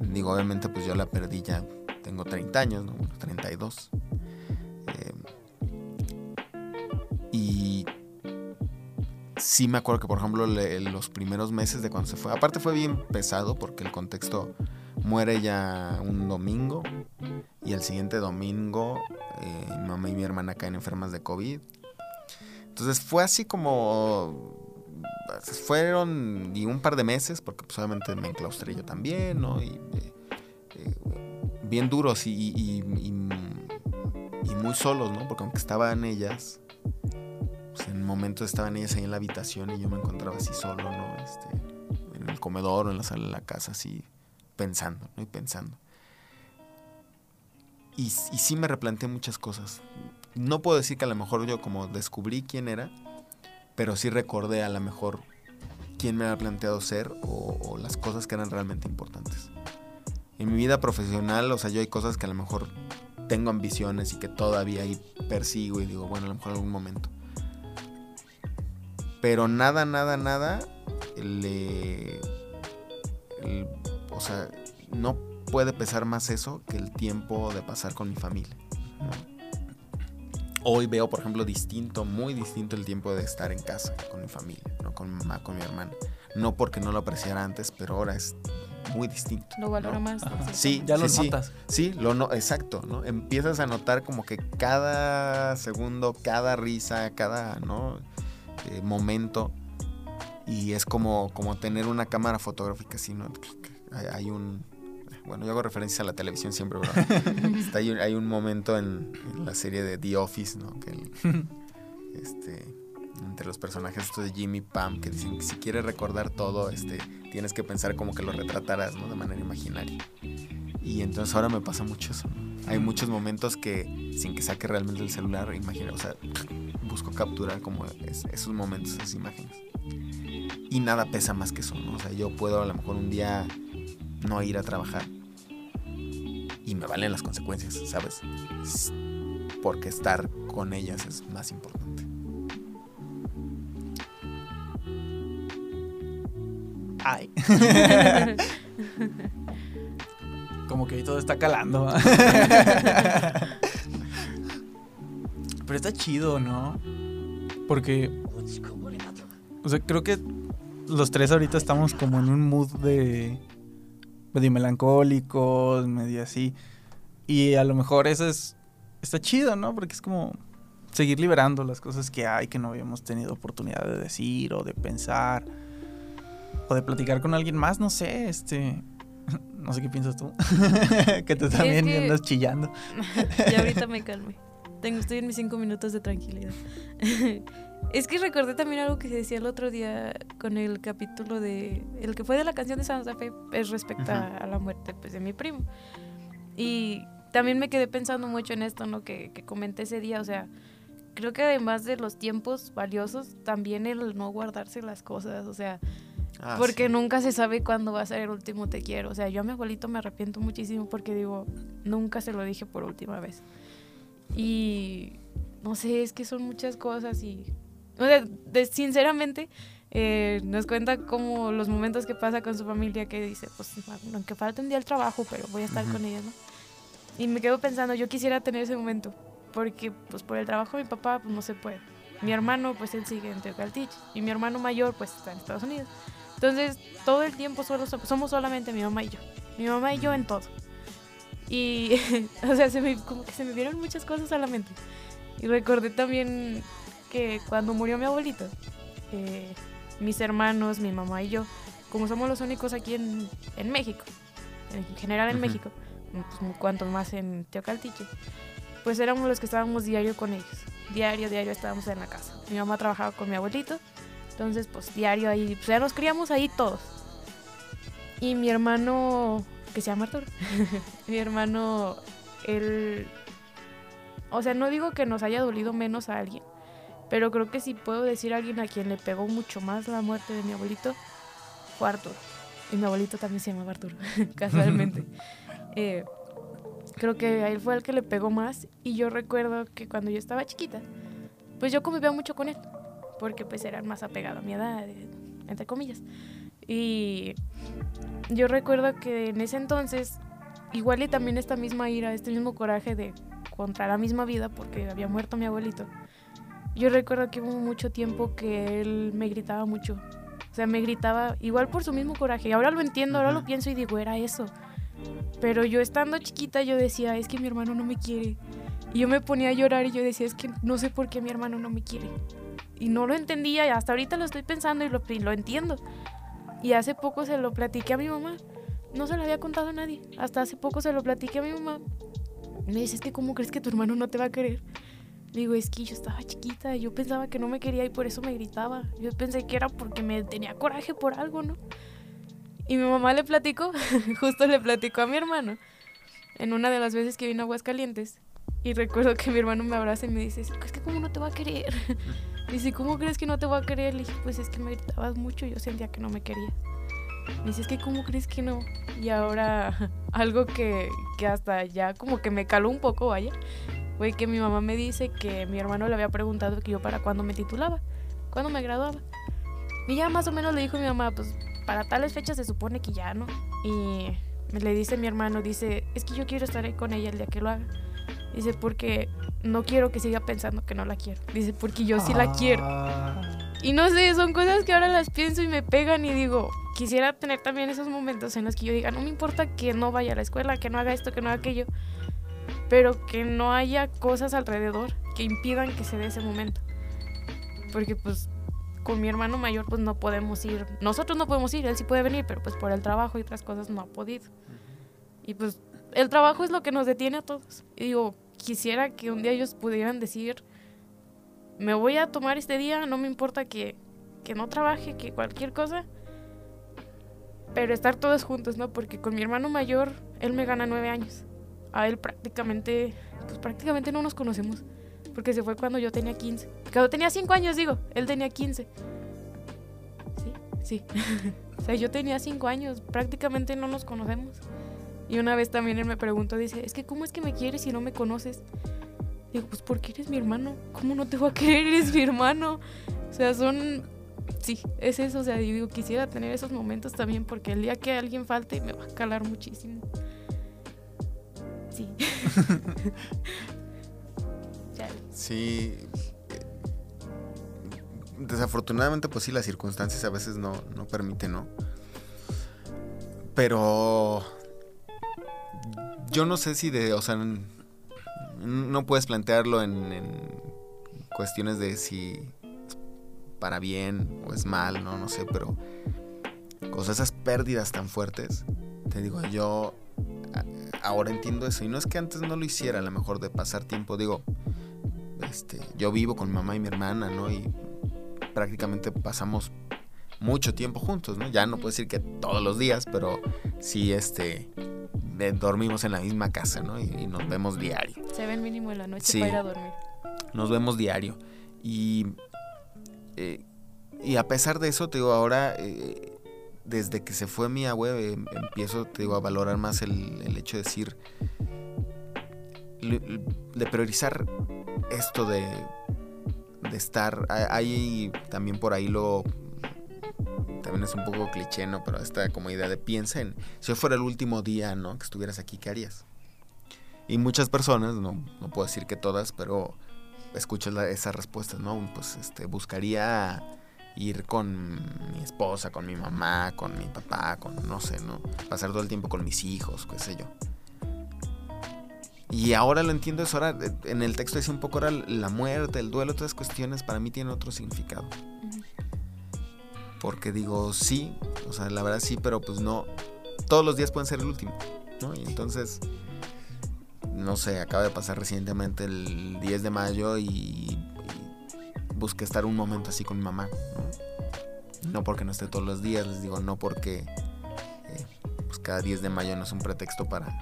Digo, obviamente pues yo la perdí ya, tengo 30 años, ¿no? Bueno, 32. Eh, y sí me acuerdo que, por ejemplo, los primeros meses de cuando se fue, aparte fue bien pesado porque el contexto muere ya un domingo y el siguiente domingo eh, mi mamá y mi hermana caen enfermas de COVID. Entonces fue así como... Fueron y un par de meses, porque pues obviamente me enclaustré yo también, ¿no? Y, eh, eh, bien duros y, muy solos, ¿no? Porque aunque estaban ellas, pues en momentos estaban ellas ahí en la habitación y yo me encontraba así solo, ¿no? Este, en el comedor o en la sala de la casa, así pensando, ¿no? Y pensando. Y, sí me replanteé muchas cosas. No puedo decir que a lo mejor yo como descubrí quién era, pero sí recordé a lo mejor quién me había planteado ser o, las cosas que eran realmente importantes. En mi vida profesional, o sea, yo hay cosas que a lo mejor tengo ambiciones y que todavía ahí persigo y digo, bueno, a lo mejor algún momento. Pero nada, nada, nada le... o sea, no puede pesar más eso que el tiempo de pasar con mi familia. ¿no? Hoy veo, por ejemplo, distinto, muy distinto el tiempo de estar en casa con mi familia, ¿no? con mi mamá, con mi hermana. No porque no lo apreciara antes, pero ahora es muy distinto. Lo valora ¿no? más. Sí, Ya sí, lo sí. notas. Sí, lo no, exacto, ¿no? Empiezas a notar como que cada segundo, cada risa, cada, ¿no? Eh, momento. Y es como, como tener una cámara fotográfica así, ¿no? Hay, un... Bueno, yo hago referencia a la televisión siempre, ¿verdad? Está- hay, un, hay un momento en, en la serie de The Office, ¿no? Que el- este, entre los personajes estos de Jimmy Pam, que dicen que si quieres recordar todo, este, tienes que pensar como que lo retratarás, ¿no? De manera imaginaria. Y entonces ahora me pasa mucho eso. Hay muchos momentos que sin que saque realmente el celular, imagina, o sea, busco capturar como es- esos momentos, esas imágenes. Y nada pesa más que eso, ¿no? O sea, yo puedo a lo mejor un día no ir a trabajar y me valen las consecuencias, ¿sabes? Porque estar con ellas es más importante. Ay. Como que ahí todo está calando. Pero está chido, ¿no? Porque. O sea, creo que los tres ahorita estamos como en un mood de. Medio melancólicos, medio así. Y a lo mejor eso es. Está chido, ¿no? Porque es como seguir liberando las cosas que hay que no habíamos tenido oportunidad de decir o de pensar o de platicar con alguien más, no sé, este, no sé qué piensas tú, que tú también que- andas chillando. ya ahorita me calmé. Tengo, estoy en mis cinco minutos de tranquilidad. Es que recordé también algo que se decía el otro día con el capítulo de. El que fue de la canción de Santa Fe, es respecto a, a la muerte pues, de mi primo. Y también me quedé pensando mucho en esto, ¿no? Que, que comenté ese día. O sea, creo que además de los tiempos valiosos, también el no guardarse las cosas. O sea, Ah, porque sí. nunca se sabe cuándo va a ser el último te quiero. O sea, yo a mi abuelito me arrepiento muchísimo porque digo, nunca se lo dije por última vez. Y no sé, es que son muchas cosas y... O sea, de- sinceramente, eh, nos cuenta como los momentos que pasa con su familia que dice, pues aunque falte un día el trabajo, pero voy a estar Ujú. con ella, ¿no? Y me quedo pensando, yo quisiera tener ese momento, porque pues por el trabajo de mi papá pues no se puede. Mi hermano pues él sigue en Teocaltich y mi hermano mayor pues está en Estados Unidos. Entonces todo el tiempo solo so- somos solamente mi mamá y yo. Mi mamá y yo en todo. Y o sea, se me, como que se me vieron muchas cosas a la mente. Y recordé también que cuando murió mi abuelito, eh, mis hermanos, mi mamá y yo, como somos los únicos aquí en, en México, en general en. México, pues, cuanto más en Teocaltiche, pues éramos los que estábamos diario con ellos. Diario, diario estábamos en la casa. Mi mamá trabajaba con mi abuelito, entonces pues diario ahí, pues ya nos criamos ahí todos. Y mi hermano, que se llama Arturo, mi hermano, él, o sea, no digo que nos haya dolido menos a alguien, pero creo que sí puedo decir a alguien a quien le pegó mucho más la muerte de mi abuelito, fue Arturo. Y mi abuelito también se llamaba Arturo, casualmente. Eh, creo que a él fue el que le pegó más. Y yo recuerdo que cuando yo estaba chiquita, pues yo convivía mucho con él, porque pues era más apegado a mi edad, entre comillas. Y yo recuerdo que en ese entonces, igual y también esta misma ira, este mismo coraje de contra la misma vida, porque había muerto mi abuelito. Yo recuerdo que hubo mucho tiempo que él me gritaba mucho. O sea, me gritaba igual por su mismo coraje. Y ahora lo entiendo, ahora lo pienso y digo, era eso. Pero yo estando chiquita yo decía, es que mi hermano no me quiere. Y yo me ponía a llorar y yo decía, es que no sé por qué mi hermano no me quiere. Y no lo entendía y hasta ahorita lo estoy pensando y lo, y lo entiendo. Y hace poco se lo platiqué a mi mamá. No se lo había contado a nadie. Hasta hace poco se lo platiqué a mi mamá. Me dice, es que ¿cómo crees que tu hermano no te va a querer? Digo, es que yo estaba chiquita, yo pensaba que no me quería y por eso me gritaba. Yo pensé que era porque me tenía coraje por algo, ¿no? Y mi mamá le platicó, justo le platicó a mi hermano, en una de las veces que vino a Aguascalientes. Y recuerdo que mi hermano me abraza y me dice, es que ¿cómo no te va a querer? Dice, ¿cómo crees que no te va a querer? Le dije, pues es que me gritabas mucho y yo sentía que no me quería. Me dice, es que ¿cómo crees que no? Y ahora algo que, que hasta ya como que me caló un poco, vaya, fue que mi mamá me dice que mi hermano le había preguntado que yo para cuándo me titulaba, cuándo me graduaba. Y ya más o menos le dijo mi mamá, pues para tales fechas se supone que ya, ¿no? Y me le dice mi hermano, dice, es que yo quiero estar ahí con ella el día que lo haga. Dice, porque no quiero que siga pensando que no la quiero. Dice, porque yo sí la quiero. Ah, Y no sé, son cosas que ahora las pienso y me pegan y digo, quisiera tener también esos momentos en los que yo diga, no me importa que no vaya a la escuela, que no haga esto, que no haga aquello, pero que no haya cosas alrededor que impidan que se dé ese momento. Porque pues con mi hermano mayor pues no podemos ir, nosotros no podemos ir, él sí puede venir, pero pues por el trabajo y otras cosas no ha podido. Y pues el trabajo es lo que nos detiene a todos. Y digo, quisiera que un día ellos pudieran decir, me voy a tomar este día, no me importa que, que no trabaje, que cualquier cosa, pero estar todos juntos, ¿no? Porque con mi hermano mayor, él me gana nueve años. A él prácticamente, pues prácticamente no nos conocemos, porque se fue cuando yo tenía 15. Cuando tenía cinco años, digo, él tenía 15. Sí, sí. o sea, yo tenía cinco años, prácticamente no nos conocemos. Y una vez también él me preguntó, dice, es que ¿cómo es que me quieres si no me conoces? Digo, pues porque eres mi hermano. ¿Cómo no te voy a querer? Eres mi hermano. O sea, son... Sí, es eso. O sea, digo, quisiera tener esos momentos también porque el día que alguien falte me va a calar muchísimo. Sí. Sí. Desafortunadamente, pues sí, las circunstancias a veces no, no permiten, ¿no? Pero yo no sé si de, o sea, no puedes plantearlo en, en cuestiones de si es para bien o es mal, no, no sé, pero con esas pérdidas tan fuertes, te digo, yo ahora entiendo eso. Y no es que antes no lo hiciera, a lo mejor de pasar tiempo, digo, este, yo vivo con mi mamá y mi hermana, ¿no? Y prácticamente pasamos mucho tiempo juntos, ¿no? Ya no puedo decir que todos los días, pero sí, este, de- dormimos en la misma casa, ¿no? Y, y nos vemos diario. Se ven mínimo en la noche Sí. para ir a dormir. Nos vemos diario. Y, eh, y a pesar de eso, te digo, ahora, eh, desde que se fue mi abue, eh, empiezo, te digo, a valorar más el, el hecho de decir, de priorizar esto de, de estar, hay- también por ahí lo, también es un poco cliché, ¿no? Pero esta como idea de piensa en, si fuera el último día, ¿no? Que estuvieras aquí, ¿qué harías? Y muchas personas, no, no puedo decir que todas, pero escuchas la- esas respuestas, ¿no? Pues este, buscaría ir con mi esposa, con mi mamá, con mi papá, con no sé, ¿no? Pasar todo el tiempo con mis hijos, qué sé yo. Y ahora lo entiendo eso, ahora en el texto decía un poco ahora la muerte, el duelo, todas cuestiones para mí tienen otro significado. Porque digo, sí, o sea, la verdad sí, pero pues no, todos los días pueden ser el último, ¿no? Y entonces, no sé, acaba de pasar recientemente el 10 de mayo y busqué estar un momento así con mi mamá, ¿no? No porque no esté todos los días, les digo, no porque eh, pues cada 10 de mayo no es un pretexto para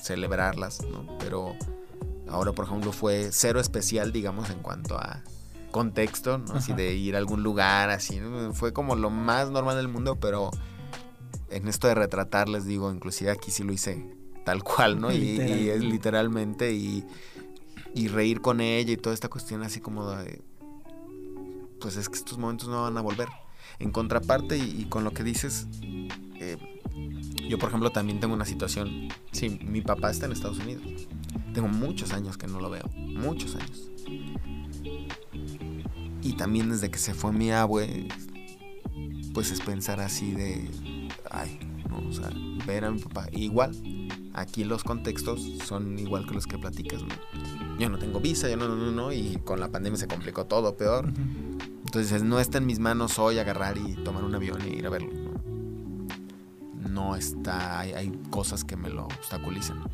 celebrarlas, ¿no? Pero ahora, por ejemplo, fue cero especial, digamos, en cuanto a contexto, ¿no? Así de ir a algún lugar, así, ¿no? fue como lo más normal del mundo, pero en esto de retratar, les digo, inclusive aquí sí lo hice tal cual, ¿no? Y, y es literalmente y, y reír con ella y toda esta cuestión así como de, pues es que estos momentos no van a volver. En contraparte y, con lo que dices, eh, yo por ejemplo también tengo una situación, sí, mi papá está en Estados Unidos, tengo muchos años que no lo veo, muchos años. Y también desde que se fue mi abue, pues es pensar así de, ay, no, o sea, ver a mi papá. Igual, aquí los contextos son igual que los que platicas, ¿no? Yo no tengo visa, yo no, no, no, no, y con la pandemia se complicó todo peor. Entonces no está en mis manos hoy agarrar y tomar un avión y ir a verlo. No, No está, hay, hay cosas que me lo obstaculizan.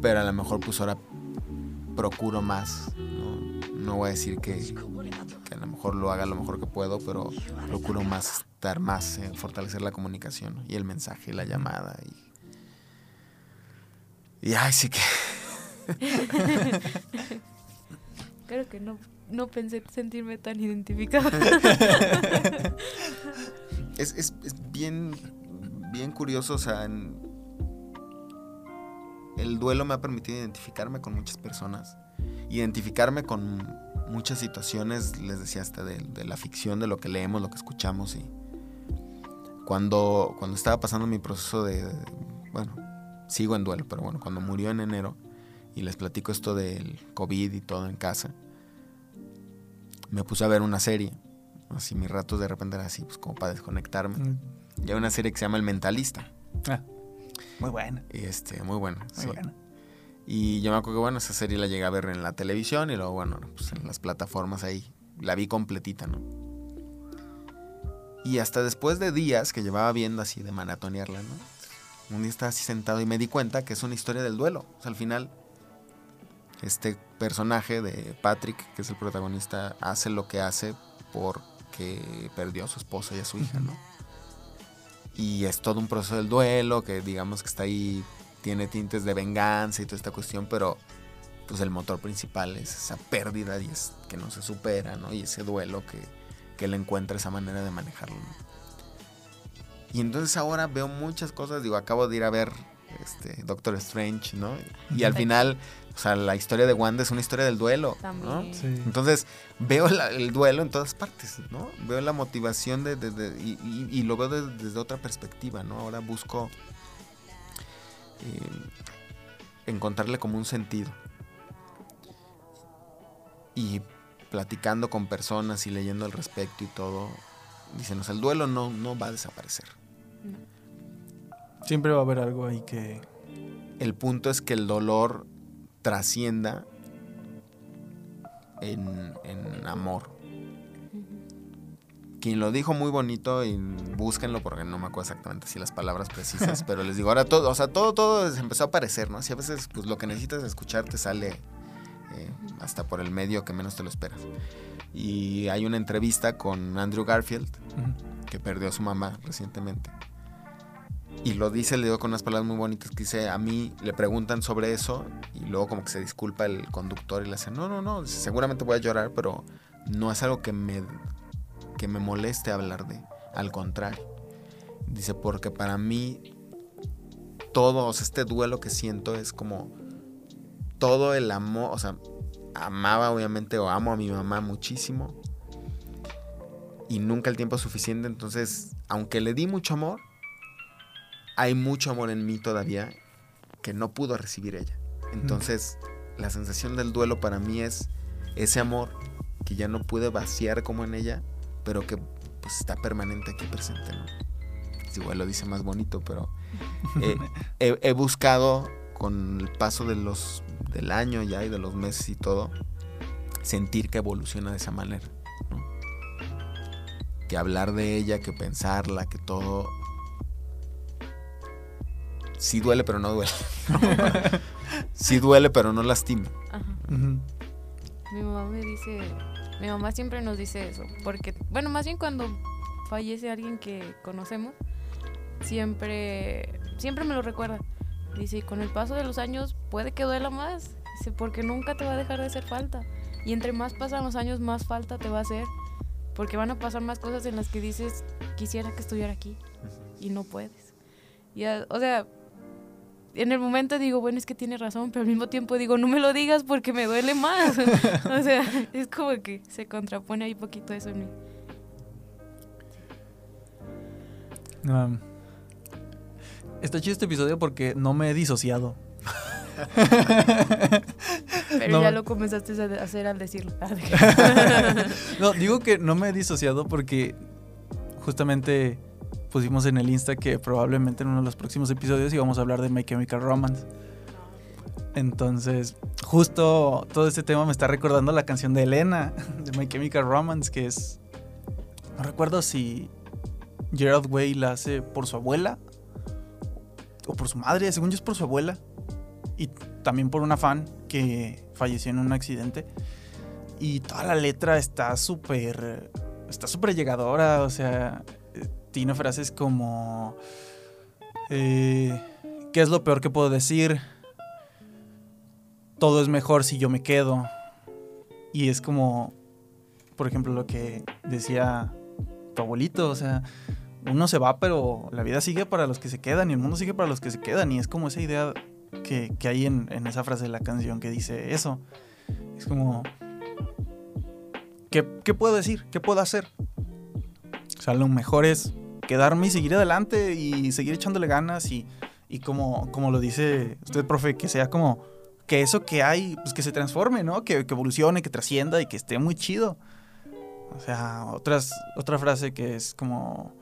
Pero a lo mejor pues ahora procuro más. No, no voy a decir que, que a lo mejor lo haga lo mejor que puedo, pero procuro más estar más, en fortalecer la comunicación y el mensaje, la llamada. Y, y ay, sí que... Creo que no, no pensé sentirme tan identificada. Es, es, es bien, bien curioso, o sea, el duelo me ha permitido identificarme con muchas personas, identificarme con muchas situaciones, les decía hasta de, de la ficción, de lo que leemos, lo que escuchamos y cuando, cuando estaba pasando mi proceso de, bueno, sigo en duelo, pero bueno, cuando murió en enero y les platico esto del COVID y todo en casa, me puse a ver una serie. Así mis ratos de repente era así, pues como para desconectarme. Mm. Y hay una serie que se llama El Mentalista. Ah, muy buena, Y este, muy buena. muy sí. buena. Y yo me acuerdo que, bueno, esa serie la llegué a ver en la televisión y luego, bueno, pues en las plataformas ahí. La vi completita, ¿no? Y hasta después de días que llevaba viendo así de maratonearla, ¿no? Un día estaba así sentado y me di cuenta que es una historia del duelo. O sea, al final, este personaje de Patrick, que es el protagonista, hace lo que hace porque perdió a su esposa y a su hija, ¿no? Y es todo un proceso del duelo que digamos que está ahí, tiene tintes de venganza y toda esta cuestión, pero pues el motor principal es esa pérdida y es que no se supera, ¿no? Y ese duelo que, que él encuentra esa manera de manejarlo, ¿no? Y entonces ahora veo muchas cosas, digo, acabo de ir a ver este Doctor Strange, ¿no? Y al final, o sea, la historia de Wanda es una historia del duelo, ¿no? Sí. Entonces veo la- el duelo en todas partes, ¿no? Veo la motivación de, de- de- y, y- y lo veo de- desde otra perspectiva, ¿no? Ahora busco eh, encontrarle como un sentido. Y platicando con personas y leyendo al respecto y todo, dicen, o sea, el duelo no, no va a desaparecer. Siempre va a haber algo ahí que... El punto es que el dolor trascienda en, en amor. Quien lo dijo muy bonito y búsquenlo porque no me acuerdo exactamente si las palabras precisas, pero les digo, ahora todo, o sea, todo, todo se empezó a aparecer, ¿no? Así a veces pues lo que necesitas escuchar te sale eh, hasta por el medio que menos te lo esperas. Y hay una entrevista con Andrew Garfield, que perdió a su mamá recientemente. Y lo dice, le digo con unas palabras muy bonitas que dice, a mí le preguntan sobre eso y luego como que se disculpa el conductor y le hace, no, no, no, seguramente voy a llorar, pero no es algo que me, que me moleste hablar de, al contrario. Dice, porque para mí todo, o sea, este duelo que siento es como todo el amor, o sea, amaba obviamente o amo a mi mamá muchísimo y nunca el tiempo suficiente, entonces, aunque le di mucho amor, hay mucho amor en mí todavía que no pudo recibir ella. Entonces, la sensación del duelo para mí es ese amor que ya no pude vaciar como en ella, pero que pues está permanente aquí presente, ¿no? Es igual lo dice más bonito, pero eh, he, he buscado con el paso de los, del año ya y de los meses y todo, sentir que evoluciona de esa manera, ¿no? Que hablar de ella, que pensarla, que todo sí duele, pero no duele. sí duele, pero no lastima. Ajá. Mi mamá me dice, mi mamá siempre nos dice eso, porque, bueno, más bien cuando fallece alguien que conocemos, siempre, siempre me lo recuerda. Dice, y con el paso de los años puede que duela más, dice, porque nunca te va a dejar de hacer falta. Y entre más pasan los años, más falta te va a hacer, porque van a pasar más cosas en las que dices, quisiera que estuviera aquí, y no puedes. Y, o sea, en el momento digo, bueno, es que tiene razón, pero al mismo tiempo digo, no me lo digas porque me duele más. o sea, es como que se contrapone ahí poquito eso en mí. Um, está chido este episodio porque no me he disociado. Pero No. ya lo comenzaste a hacer al decirlo. No, digo que no me he disociado porque justamente pusimos en el Insta que probablemente en uno de los próximos episodios íbamos a hablar de My Chemical Romance. Entonces, justo todo este tema me está recordando la canción de Elena de My Chemical Romance, que es. No recuerdo si Gerard Way la hace por su abuela o por su madre, según yo es por su abuela. Y también por una fan que falleció en un accidente. Y toda la letra está súper. Está súper llegadora. O sea, tiene frases como. eh, ¿Qué es lo peor que puedo decir? Todo es mejor si yo me quedo. Y es como. Por ejemplo, lo que decía tu abuelito. O sea, uno se va, pero la vida sigue para los que se quedan. Y el mundo sigue para los que se quedan. Y es como esa idea que, que hay en, en esa frase de la canción que dice eso. Es como. ¿Qué, qué puedo decir? ¿Qué puedo hacer? O sea, lo mejor es quedarme y seguir adelante y seguir echándole ganas y, y como, como lo dice usted, profe, que sea como que eso que hay, pues que se transforme, ¿no? Que, que evolucione, que trascienda y que esté muy chido. O sea, otras, otra frase que es como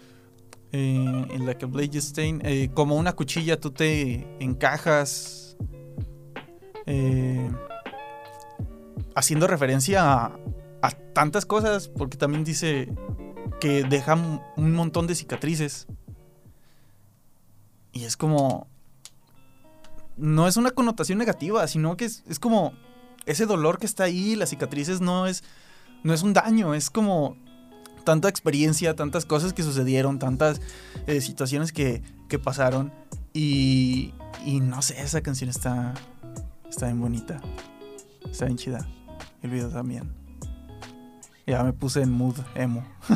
eh, en la que Blade Stein, eh, como una cuchilla tú te encajas eh, haciendo referencia a, a tantas cosas, porque también dice que deja un montón de cicatrices. Y es como... No es una connotación negativa, sino que es, es como ese dolor que está ahí, las cicatrices no es, no es un daño, es como tanta experiencia, tantas cosas que sucedieron, tantas eh, situaciones que, que pasaron. Y, y no sé, esa canción está, está bien bonita, está bien chida. El video también. Ya me puse en mood emo.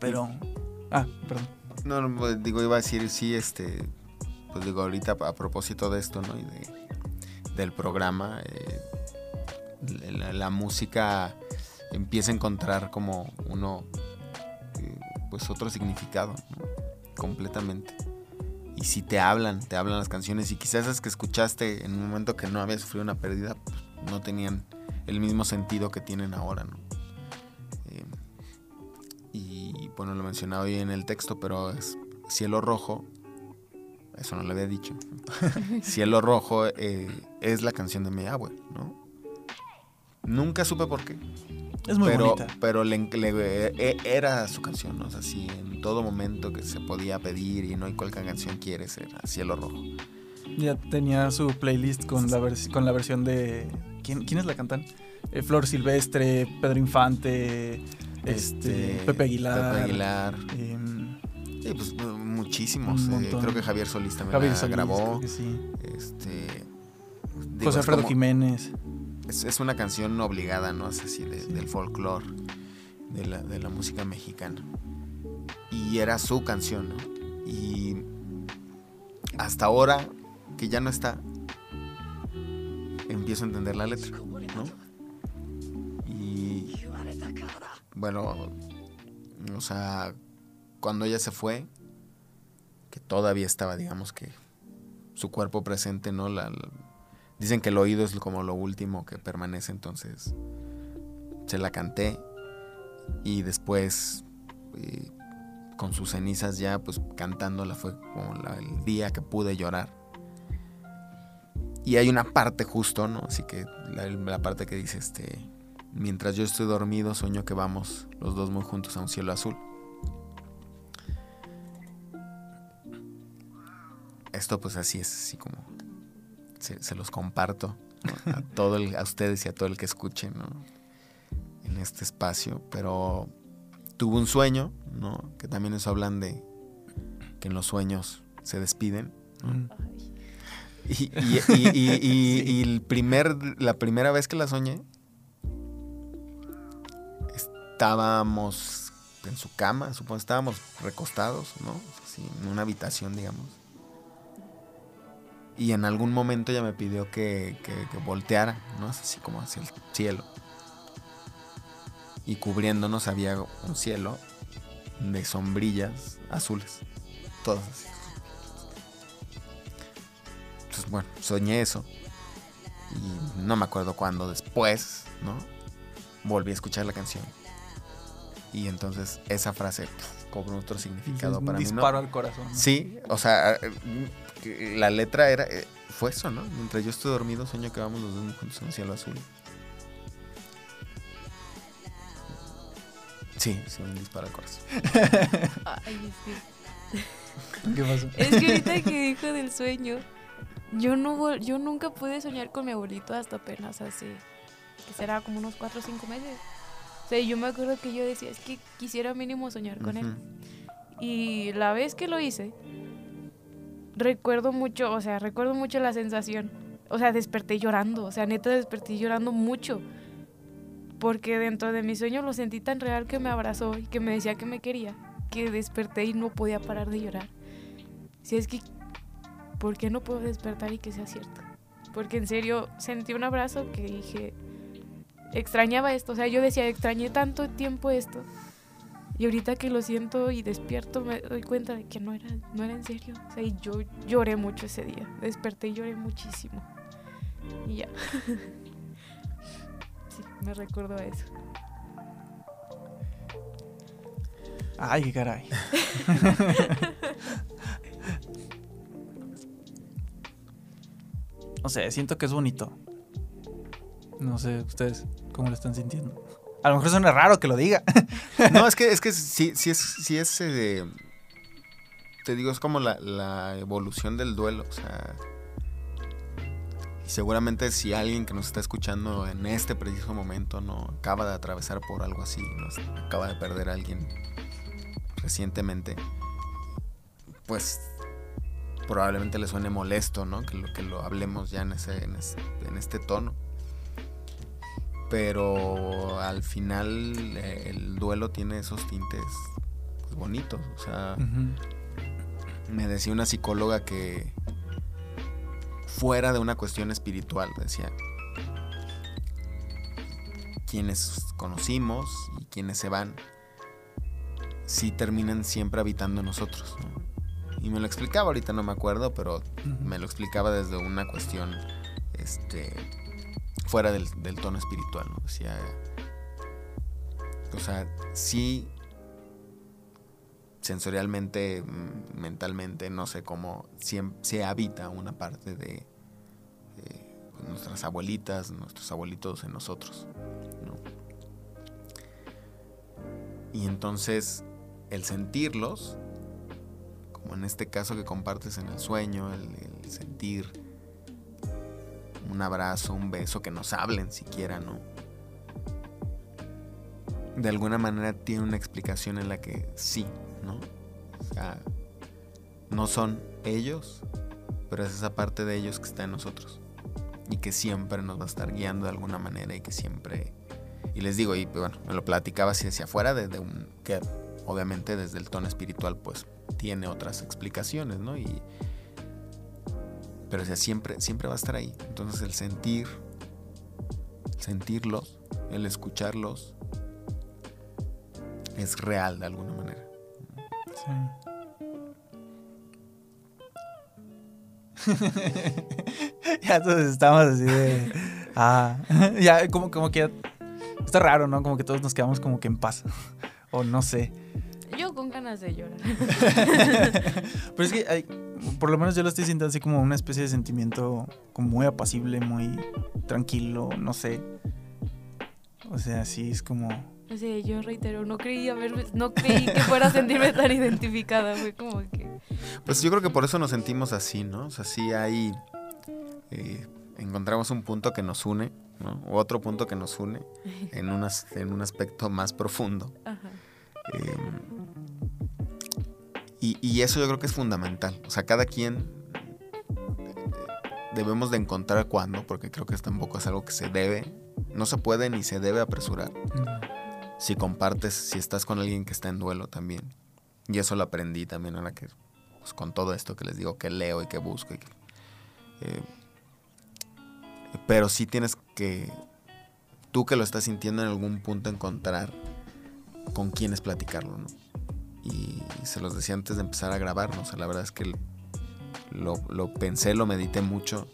Pero... Ah, perdón. No, no, pues, digo, iba a decir, sí, este, pues digo, ahorita a propósito de esto, ¿no? Y de, del programa, eh, la, la música empieza a encontrar como uno, eh, pues otro significado, ¿no? completamente. Y si te hablan, te hablan las canciones y quizás esas que escuchaste en un momento que no habías sufrido una pérdida, pues, no tenían el mismo sentido que tienen ahora, ¿no? Eh, y bueno, lo mencionaba hoy en el texto, pero es Cielo Rojo, eso no lo había dicho. Cielo Rojo eh, es la canción de mi abue, ¿no? Nunca supe por qué, Es muy pero, bonita. pero le, le- e- era su canción, ¿no? O sea, sí, en todo momento que se podía pedir y no hay cuál canción quieres, era Cielo Rojo. Ya tenía su playlist con la, con la versión de... ¿Quién, ¿Quiénes la cantan? Eh, Flor Silvestre, Pedro Infante, este, Pepe Aguilar. Pepe Aguilar. em, Sí, pues muchísimos. Eh, montón. creo que Javier Solís también Javier la Solís, grabó. creo que sí. Este. digo, José Alfredo como- Jiménez. Es, es una canción obligada, ¿no? Es así, de- del folclore, de la, de la música mexicana. Y era su canción, ¿no? Y hasta ahora, que ya no está, empiezo a entender la letra, ¿no? Y bueno, o sea, cuando ella se fue, que todavía estaba, digamos que su cuerpo presente, ¿no? La, la- dicen que el oído es como lo último que permanece, entonces se la canté y después eh, con sus cenizas ya, pues cantándola fue como el día que pude llorar. Y hay una parte justo, ¿no? Así que la, la parte que dice, este, mientras yo estoy dormido, sueño que vamos los dos muy juntos a un cielo azul. Esto pues así es, así como se, se los comparto ¿no? a, todo el- a ustedes y a todo el que escuchen ¿no? en este espacio. Pero tuve un sueño, ¿no? que también eso hablan de que en los sueños se despiden. ¿no? Mm. Y, y- y- y- y- y el primer, la primera vez que la soñé, estábamos en su cama, supongo, estábamos recostados, ¿no? Así, en una habitación, digamos. Y en algún momento ella me pidió que, que- que volteara, ¿no? Así como hacia el cielo. Y cubriéndonos había un cielo de sombrillas azules. Todas así. Entonces, bueno, soñé eso. Y no me acuerdo cuándo después, ¿no? Volví a escuchar la canción. Y entonces esa frase pf, cobró otro significado un para mí, ¿no? disparo al corazón. ¿no? Sí, o sea, eh, que la letra era eh, fue eso, ¿no? Mientras yo estoy dormido, sueño que vamos los dos juntos a un cielo azul. Sí, sí, un disparo al corazón. Ay, es que... ¿Qué pasó? Es que ahorita que dijo del sueño, yo no vol- yo nunca pude soñar con mi abuelito hasta apenas hace, que será como unos 4 o 5 meses. O sea, yo me acuerdo que yo decía, es que quisiera mínimo soñar con él. Ujú. Y la vez que lo hice, recuerdo mucho, o sea, recuerdo mucho la sensación. O sea, desperté llorando, o sea, neta desperté llorando mucho. Porque dentro de mi sueño lo sentí tan real que me abrazó y que me decía que me quería, que desperté y no podía parar de llorar. Si es que, ¿por qué no puedo despertar y que sea cierto? Porque en serio sentí un abrazo que dije, extrañaba esto, o sea, yo decía, extrañé tanto tiempo esto. Y ahorita que lo siento y despierto me doy cuenta de que no era, no era en serio. O sea, y yo lloré mucho ese día. Desperté y lloré muchísimo. Y ya. me recuerdo a eso. Ay, qué caray. no sé, siento que es bonito. No sé, ustedes, ¿cómo lo están sintiendo? A lo mejor suena raro que lo diga. No, es que, es que sí, sí es, sí es eh, te digo, es como la, la evolución del duelo. O sea, y seguramente si alguien que nos está escuchando en este preciso momento no acaba de atravesar por algo así, no acaba de perder a alguien recientemente, pues probablemente le suene molesto, ¿no? Que lo, que lo hablemos ya en, ese, en, este, tono. Pero al final eh, el duelo tiene esos tintes pues, bonitos. O sea, me decía una psicóloga que fuera de una cuestión espiritual, decía, quienes conocimos y quienes se van, sí terminan siempre habitando en nosotros. Y me lo explicaba, ahorita no me acuerdo, pero me lo explicaba desde una cuestión este, fuera del, tono espiritual. ¿no? Decía, o sea, sí sensorialmente, mm, mentalmente, no sé cómo, se habita una parte de nuestras abuelitas, nuestros abuelitos en nosotros. Y entonces el sentirlos, como en este caso que compartes en el sueño, el, sentir un abrazo, un beso, que nos hablen siquiera, ¿no? De alguna manera tiene una explicación en la que sí, ¿no? O sea, no son ellos, pero es esa parte de ellos que está en nosotros. Y que siempre nos va a estar guiando de alguna manera y que siempre... Y les digo, y bueno, me lo platicaba así hacia afuera, desde un... que obviamente desde el tono espiritual pues tiene otras explicaciones, ¿no? Y, pero o sea, siempre, siempre va a estar ahí. Entonces el sentir, sentirlos, el escucharlos, es real de alguna manera. Sí. ya todos estamos así de. Ah, ya como, como que. Está raro, ¿no? Como que todos nos quedamos como que en paz. o no sé con ganas de llorar. Pero es que hay, por lo menos yo lo estoy sintiendo así como una especie de sentimiento como muy apacible, muy tranquilo, no sé. O sea, sí es como... O sea, yo reitero, no creí, no creí que fuera a sentirme tan identificada, fue como que... Pues yo creo que por eso nos sentimos así, ¿no? O sea, sí hay... Eh, encontramos un punto que nos une, ¿no? otro punto que nos une en, unas, en un aspecto más profundo. Ajá. Em, y, eso yo creo que es fundamental. O sea, cada quien eh, debemos de encontrar cuándo, porque creo que tampoco es algo que se debe, no se puede ni se debe apresurar. Si compartes, si estás con alguien que está en duelo también. Y eso lo aprendí también ahora que, pues, con todo esto que les digo, que leo y que busco. Eh, pero sí tienes que, tú que lo estás sintiendo en algún punto, encontrar con quiénes platicarlo, ¿no? Y se los decía antes de empezar a grabarnos. la verdad es que lo, pensé, lo medité mucho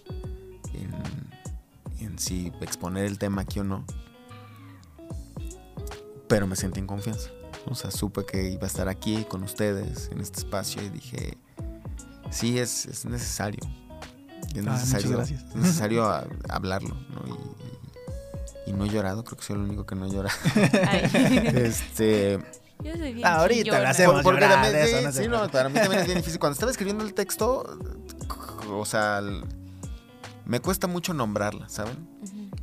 en, en, si exponer el tema aquí o no. Pero me sentí en confianza. O sea, supe que iba a estar aquí con ustedes en este espacio y dije, sí, es, es necesario. Es ah, necesario, es necesario hablarlo, Y, y, no he llorado, creo que soy el único que no llora. este Ahorita lo hacemos porque también, sí, no, para mí también es bien difícil. Cuando estaba escribiendo el texto, o sea, me cuesta mucho nombrarla, ¿saben?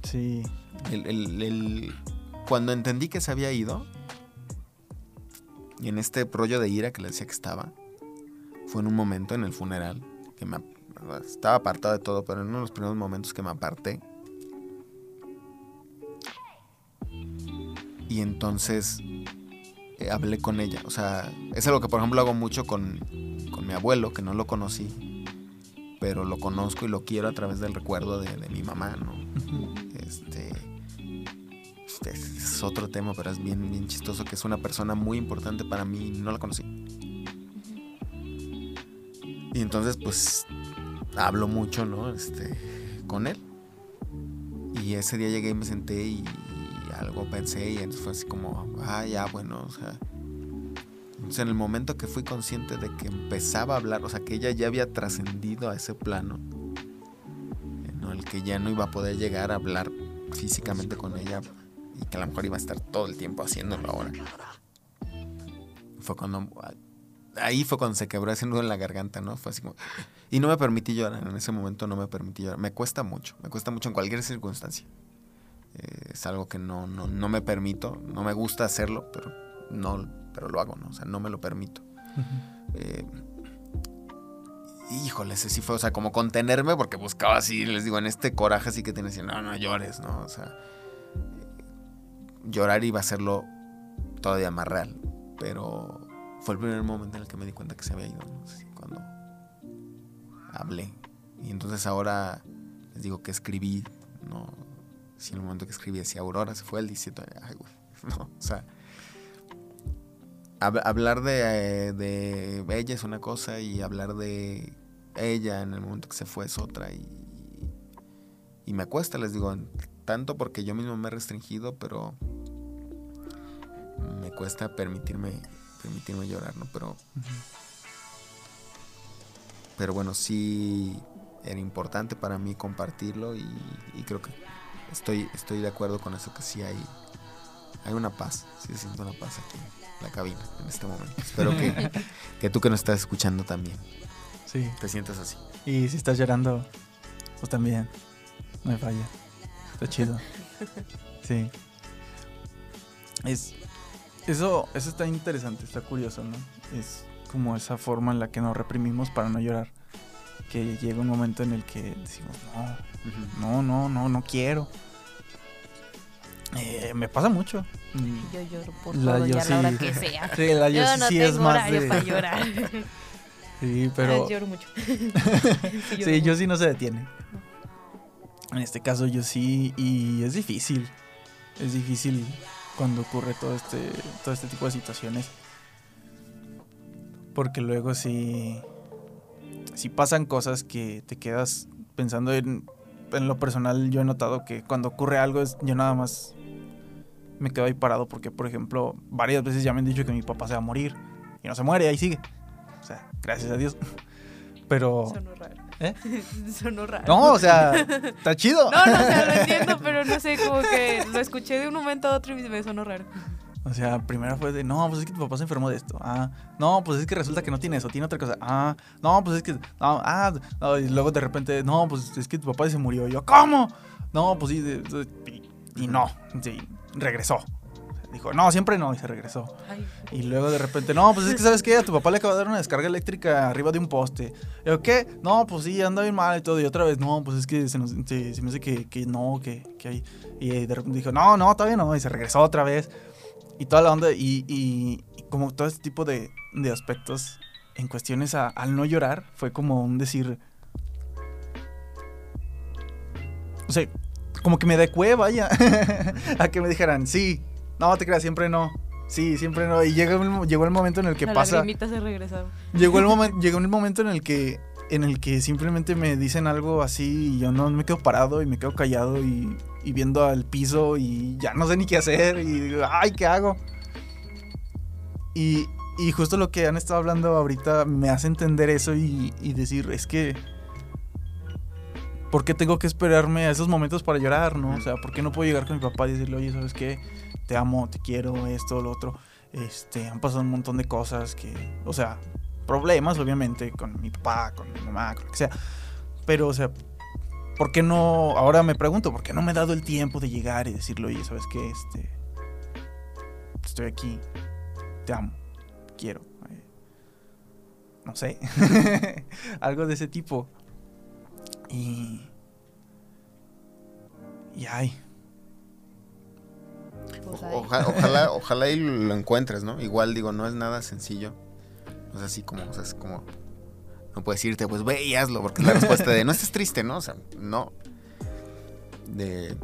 Sí. El, cuando entendí que se había ido, y en este rollo de ira que le decía que estaba, fue en un momento en el funeral, que me estaba apartado de todo, pero en uno de los primeros momentos que me aparté. Y entonces eh, hablé con ella. O sea, es algo que por ejemplo hago mucho con, mi abuelo, que no lo conocí, pero lo conozco y lo quiero a través del recuerdo de, mi mamá, ¿no? Este, este, es otro tema, pero es bien, bien chistoso, que es una persona muy importante para mí y no la conocí. Y entonces, pues, hablo mucho, ¿no? Este, con él. Y ese día llegué y me senté y algo pensé y entonces fue así como, ah, ya, bueno, o sea. Entonces en el momento que fui consciente de que empezaba a hablar, o sea, que ella ya había trascendido a ese plano, en el que ya no iba a poder llegar a hablar físicamente con ella y que a lo mejor iba a estar todo el tiempo haciéndolo ahora. Fue cuando ahí fue cuando se quebró ese nudo en la garganta, ¿no? Fue así como... Y no me permití llorar, en ese momento no me permití llorar. Me cuesta mucho, me cuesta mucho en cualquier circunstancia. Eh, es algo que no, no, no, me permito, no me gusta hacerlo, pero, no, pero lo hago, ¿no? O sea, no me lo permito. Eh, híjole, ese sí fue, o sea, como contenerme porque buscaba así, les digo, en este coraje así que tienes, no, no llores, ¿no? O sea, llorar iba a hacerlo todavía más real, pero fue el primer momento en el que me di cuenta que se había ido, ¿no? cuando hablé. Y entonces ahora les digo que escribí, no, si en el momento que escribí decía Aurora, se fue el 17, ay, güey, no, o sea, hablar de, de ella es una cosa y hablar de ella en el momento que se fue es otra y, y me cuesta, les digo, tanto porque yo mismo me he restringido, pero me cuesta permitirme permitirme llorar, ¿no? Pero. Pero bueno, sí era importante para mí compartirlo y, creo que estoy, estoy de acuerdo con eso, que sí hay, hay una paz, sí siento una paz aquí en la cabina en este momento. Espero que, que tú que nos estás escuchando también. Sí. Te sientas así. Y si estás llorando, pues también, no me falla. Está chido. Sí. Es, eso, eso está interesante, está curioso, ¿no? Es como esa forma en la que nos reprimimos para no llorar. Que llega un momento en el que decimos, no, no, no, no, no quiero. Eh, me pasa mucho. Yo lloro por la todo, ya la hora que sea. Sí, la yo, no sí tengo es más de... para llorar. sí, pero... Ah, lloro mucho. sí, sí yo sí no se detiene. En este caso yo sí, y es difícil. Es difícil cuando ocurre todo este, todo este tipo de situaciones. Porque luego si, si pasan cosas que te quedas pensando en, en lo personal, yo he notado que cuando ocurre algo es, yo nada más me quedo ahí parado porque, por ejemplo, varias veces ya me han dicho que mi papá se va a morir y no se muere, ahí sigue. O sea, gracias a Dios. Pero... ¿Eh? Sonó raro. No, o sea, está chido. No, no, o sea, lo entiendo, pero no sé, como que lo escuché de un momento a otro y me sonó raro. O sea, primero fue de, no, pues es que tu papá se enfermó de esto. Ah, no, pues es que resulta que no tiene eso, tiene otra cosa. Ah, no, pues es que, no, ah, no, y luego de repente, no, pues es que tu papá se murió. Y yo, ¿cómo? No, pues sí, y, y no, sí, regresó. Dijo, no, siempre no, y se regresó. Y luego de repente, no, pues es que, ¿sabes qué? A tu papá le acaba de dar una descarga eléctrica arriba de un poste. Y yo, ¿qué? No, pues sí, anda bien mal y todo. Y otra vez, no, pues es que se, nos, se, me hace que, que no, que, que, hay. Y de repente dijo, no, no, todavía no. Y se regresó otra vez. Y toda la onda, y, y, como todo este tipo de, de aspectos en cuestiones a, al no llorar, fue como un decir. O sea, como que me adecué, vaya, a que me dijeran, sí, no, te creas, siempre no. Sí, siempre no. Y llegó, llegó el momento en el que pasa. se regresaron. Llegó el, momento llegó el momento en el que en el que simplemente me dicen algo así y yo no me quedo parado y me quedo callado y, y viendo al piso y ya no sé ni qué hacer y digo, ay, ¿qué hago? Y, y justo lo que han estado hablando ahorita me hace entender eso y, y decir, es que ¿por qué tengo que esperarme a esos momentos para llorar, no? O sea, ¿por qué no puedo llegar con mi papá y decirle, oye, ¿sabes qué? Te amo, te quiero, esto, lo otro. Este, han pasado un montón de cosas que, o sea, problemas, obviamente, con mi papá, con mi mamá, con lo que sea. Pero, o sea, ¿por qué no? Ahora me pregunto, ¿por qué no me he dado el tiempo de llegar y decirle, oye, ¿sabes qué? Este, estoy aquí, te amo, quiero. Eh, no sé, algo de ese tipo. Y. Y ay. Pues ojalá, ojalá y lo encuentres, ¿no? Igual digo, no es nada sencillo. O sea, así como, o sea, es como. No puedes irte, pues ve y hazlo, porque es la respuesta de no estés triste, ¿no? O sea, no. De.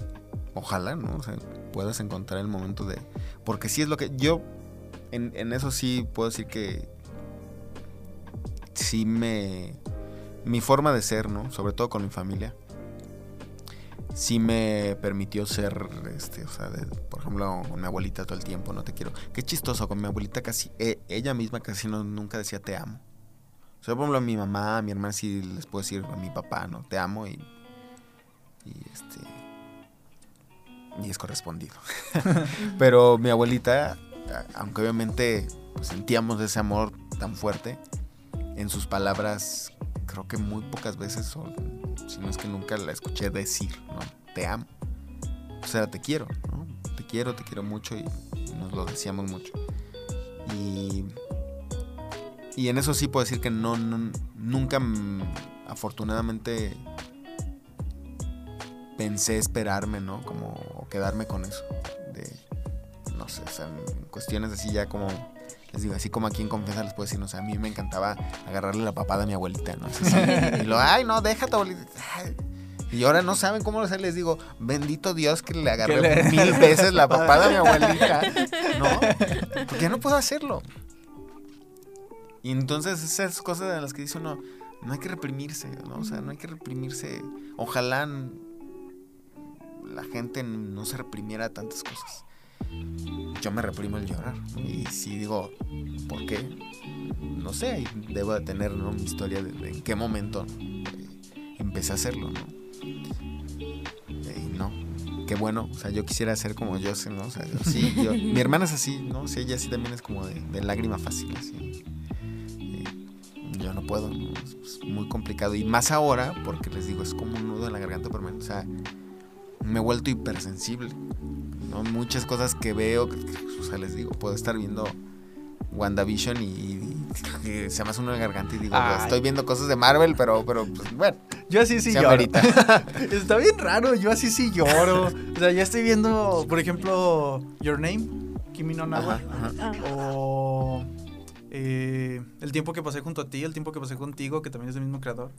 Ojalá, ¿no? O sea, puedas encontrar el momento de. Porque sí es lo que. Yo. En, en eso sí puedo decir que. Sí me mi forma de ser, ¿no? Sobre todo con mi familia. Sí me permitió ser, este, o sea, por ejemplo, con mi abuelita todo el tiempo, no te quiero. Qué chistoso, con mi abuelita casi, e- ella misma casi no, nunca decía te amo. O sea, por ejemplo, a mi mamá, a mi hermana sí les puedo decir a mi papá, ¿no? Te amo y, y este, y es correspondido. Pero mi abuelita, aunque obviamente sentíamos ese amor tan fuerte, en sus palabras creo que muy pocas veces, o si no es que nunca la escuché decir, ¿no? Te amo. O sea, te quiero, ¿no? Te quiero, te quiero mucho y nos lo decíamos mucho. Y, y en eso sí puedo decir que no, nunca, mm, afortunadamente, pensé esperarme, ¿no? Como o quedarme con eso. De, no sé, o sea, cuestiones así ya como, les digo, así como aquí en confianza les puedo decir, no sé, a mí me encantaba agarrarle la papada a mi abuelita, ¿no? Así, y lo, ay, no, deja a tu abuelita. Ay. Y ahora no saben cómo hacer, les digo, bendito Dios que le agarré le- mil veces la papada a mi abuelita, ¿no? Porque ya no puedo hacerlo. Y entonces esas cosas en las que dice uno, no hay que reprimirse, ¿no? O sea, no hay que reprimirse. Ojalá la gente no se reprimiera tantas cosas. Yo me reprimo el llorar. Y si digo, ¿por qué? No sé, debo de tener ¿no? mi historia de, de en qué momento eh, empecé a hacerlo, ¿no? Y no, qué bueno, o sea, yo quisiera ser como yo, ¿no? O sea, yo sí, yo- mi hermana es así, ¿no? Sí, ella sí también es como de, de lágrima fácil, así. Eh, yo no puedo, es muy complicado. Y más ahora, porque les digo, es como un nudo en la garganta permanente. O sea, me he vuelto hipersensible. ¿No? Muchas cosas que veo, que- que, o sea, les digo, puedo estar viendo WandaVision y, se me hace una garganta y digo, Ay. estoy viendo cosas de Marvel, pero, pero pues, bueno, Yo así sí lloro. amerita. Está bien raro, yo así sí lloro. O sea, ya estoy viendo, por ejemplo, Your Name, Kimi no Na wa, Ajá, ajá. Ah, o eh, El tiempo que pasé junto a ti, El tiempo que pasé contigo, que también es del mismo creador.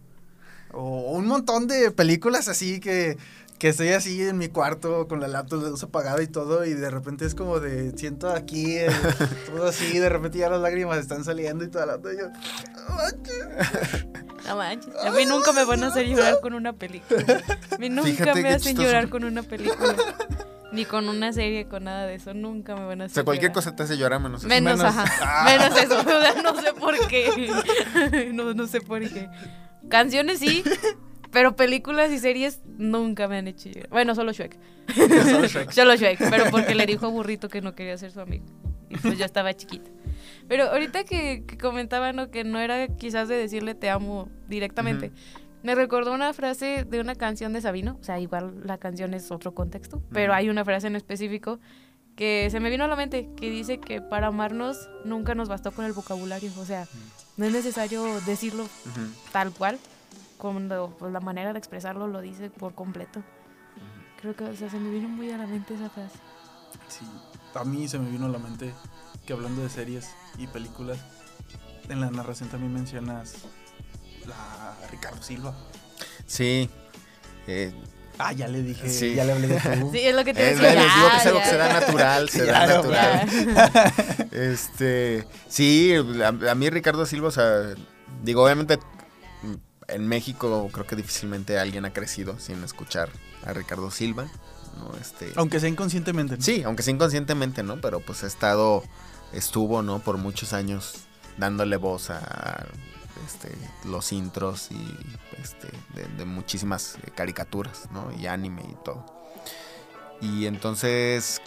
O un montón de películas así que, que estoy así en mi cuarto con la laptop de luz apagada y todo y de repente es como de siento aquí eh, todo así y de repente ya las lágrimas están saliendo y toda la y yo, "No manches". no manches. A mí nunca me van a hacer llorar con una película. A mí nunca Fíjate me hacen chistoso. llorar con una película. Ni con una serie, con nada de eso. Nunca me van a O hacer sea, cualquier llorar. cosa te hace llorar menos eso. Menos, Menos- ajá. Menos eso. O sea, no sé por qué. No, no sé por qué. Canciones sí, pero películas y series nunca me han hecho llorar. Bueno, solo Shrek. Solo Shrek. Solo Shrek, pero porque le dijo a Burrito que no quería ser su amigo. Y pues yo estaba chiquita. Pero ahorita que, que comentaba, ¿no? Que no era quizás de decirle te amo directamente. Me recordó una frase de una canción de Sabino. O sea, igual la canción es otro contexto. Pero hay una frase en específico que se me vino a la mente. Que dice que para amarnos nunca nos bastó con el vocabulario. O sea, no es necesario decirlo tal cual. Cuando pues, la manera de expresarlo lo dice por completo. Creo que o sea, se me vino muy a la mente esa frase. Sí, a mí se me vino a la mente que hablando de series y películas, en la narración también mencionas la Ricardo Silva. Sí. eh, Ah, ya le dije, Sí. ya le hablé de tú. Sí, es lo que te es- decía. les digo que es algo que se da natural, se da natural. Este, sí, a, a mí Ricardo Silva, o sea, digo, obviamente en México creo que difícilmente alguien ha crecido sin escuchar a Ricardo Silva, ¿no? Este, Aunque sea inconscientemente. ¿no? sí, aunque sea inconscientemente, ¿no? Pero pues ha estado, estuvo, ¿no? Por muchos años dándole voz a este, los intros y este, de, de muchísimas eh, caricaturas, ¿no? Y anime y todo. Y entonces,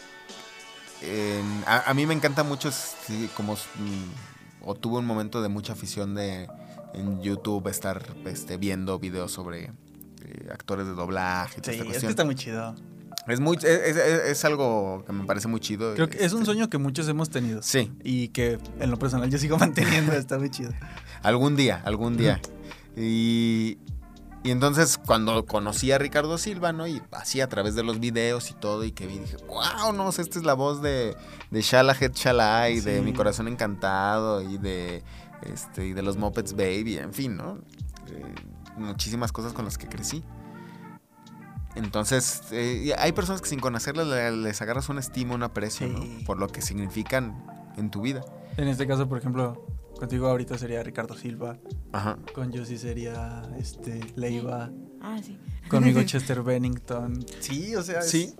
en- a, a mí me encanta mucho, sí, como, mm, o tuve un momento de mucha afición de en YouTube estar este, viendo videos sobre eh, actores de doblaje y Sí, esta es que está muy chido. Es, muy, es, es- es algo que me parece muy chido. Creo que es un este, sueño que muchos hemos tenido. Sí, Y que en lo personal yo sigo manteniendo, está muy chido. Algún día, algún día. Y, y entonces cuando conocí a Ricardo Silva, ¿no? Y así a través de los videos y todo, y que vi, dije, wow, no, esta es la voz de, de Shala Head Shala y de. Mi Corazón Encantado y de, este, y de los Muppets Baby, en fin, ¿no? Eh, muchísimas cosas con las que crecí. Entonces, eh, hay personas que sin conocerlas le- les agarras un estima, un aprecio, Sí. ¿no? Por lo que significan en tu vida. En este caso, por ejemplo, contigo ahorita sería Ricardo Silva, Ajá. con Josie sería este Leiva, Ah, sí. Conmigo Chester Bennington. Sí, o sea, es- Sí.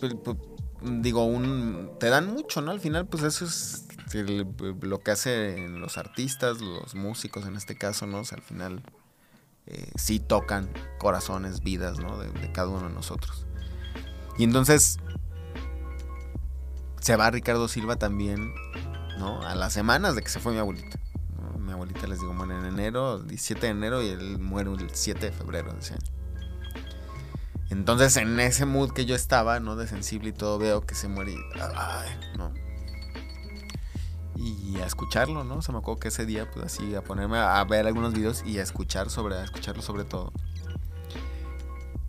Pues, pues, digo, un, te dan mucho, ¿no? Al final, pues eso es el- lo que hacen los artistas, los músicos en este caso, ¿no? O sea, al final eh, sí tocan corazones, vidas, ¿no? De, de cada uno de nosotros. Y entonces se va Ricardo Silva también, ¿no? A las semanas de que se fue mi abuelita. ¿no? Mi abuelita les digo, muere en enero, 17 de enero, y él muere el 7 de febrero de ese año. Entonces, en ese mood que yo estaba, ¿no? De sensible y todo, veo que se muere y. Ay, ¿no? Y a escucharlo, ¿no? Se me acuerdo que ese día, pues así, a ponerme a, ver algunos videos y a escuchar sobre, a escucharlo sobre todo.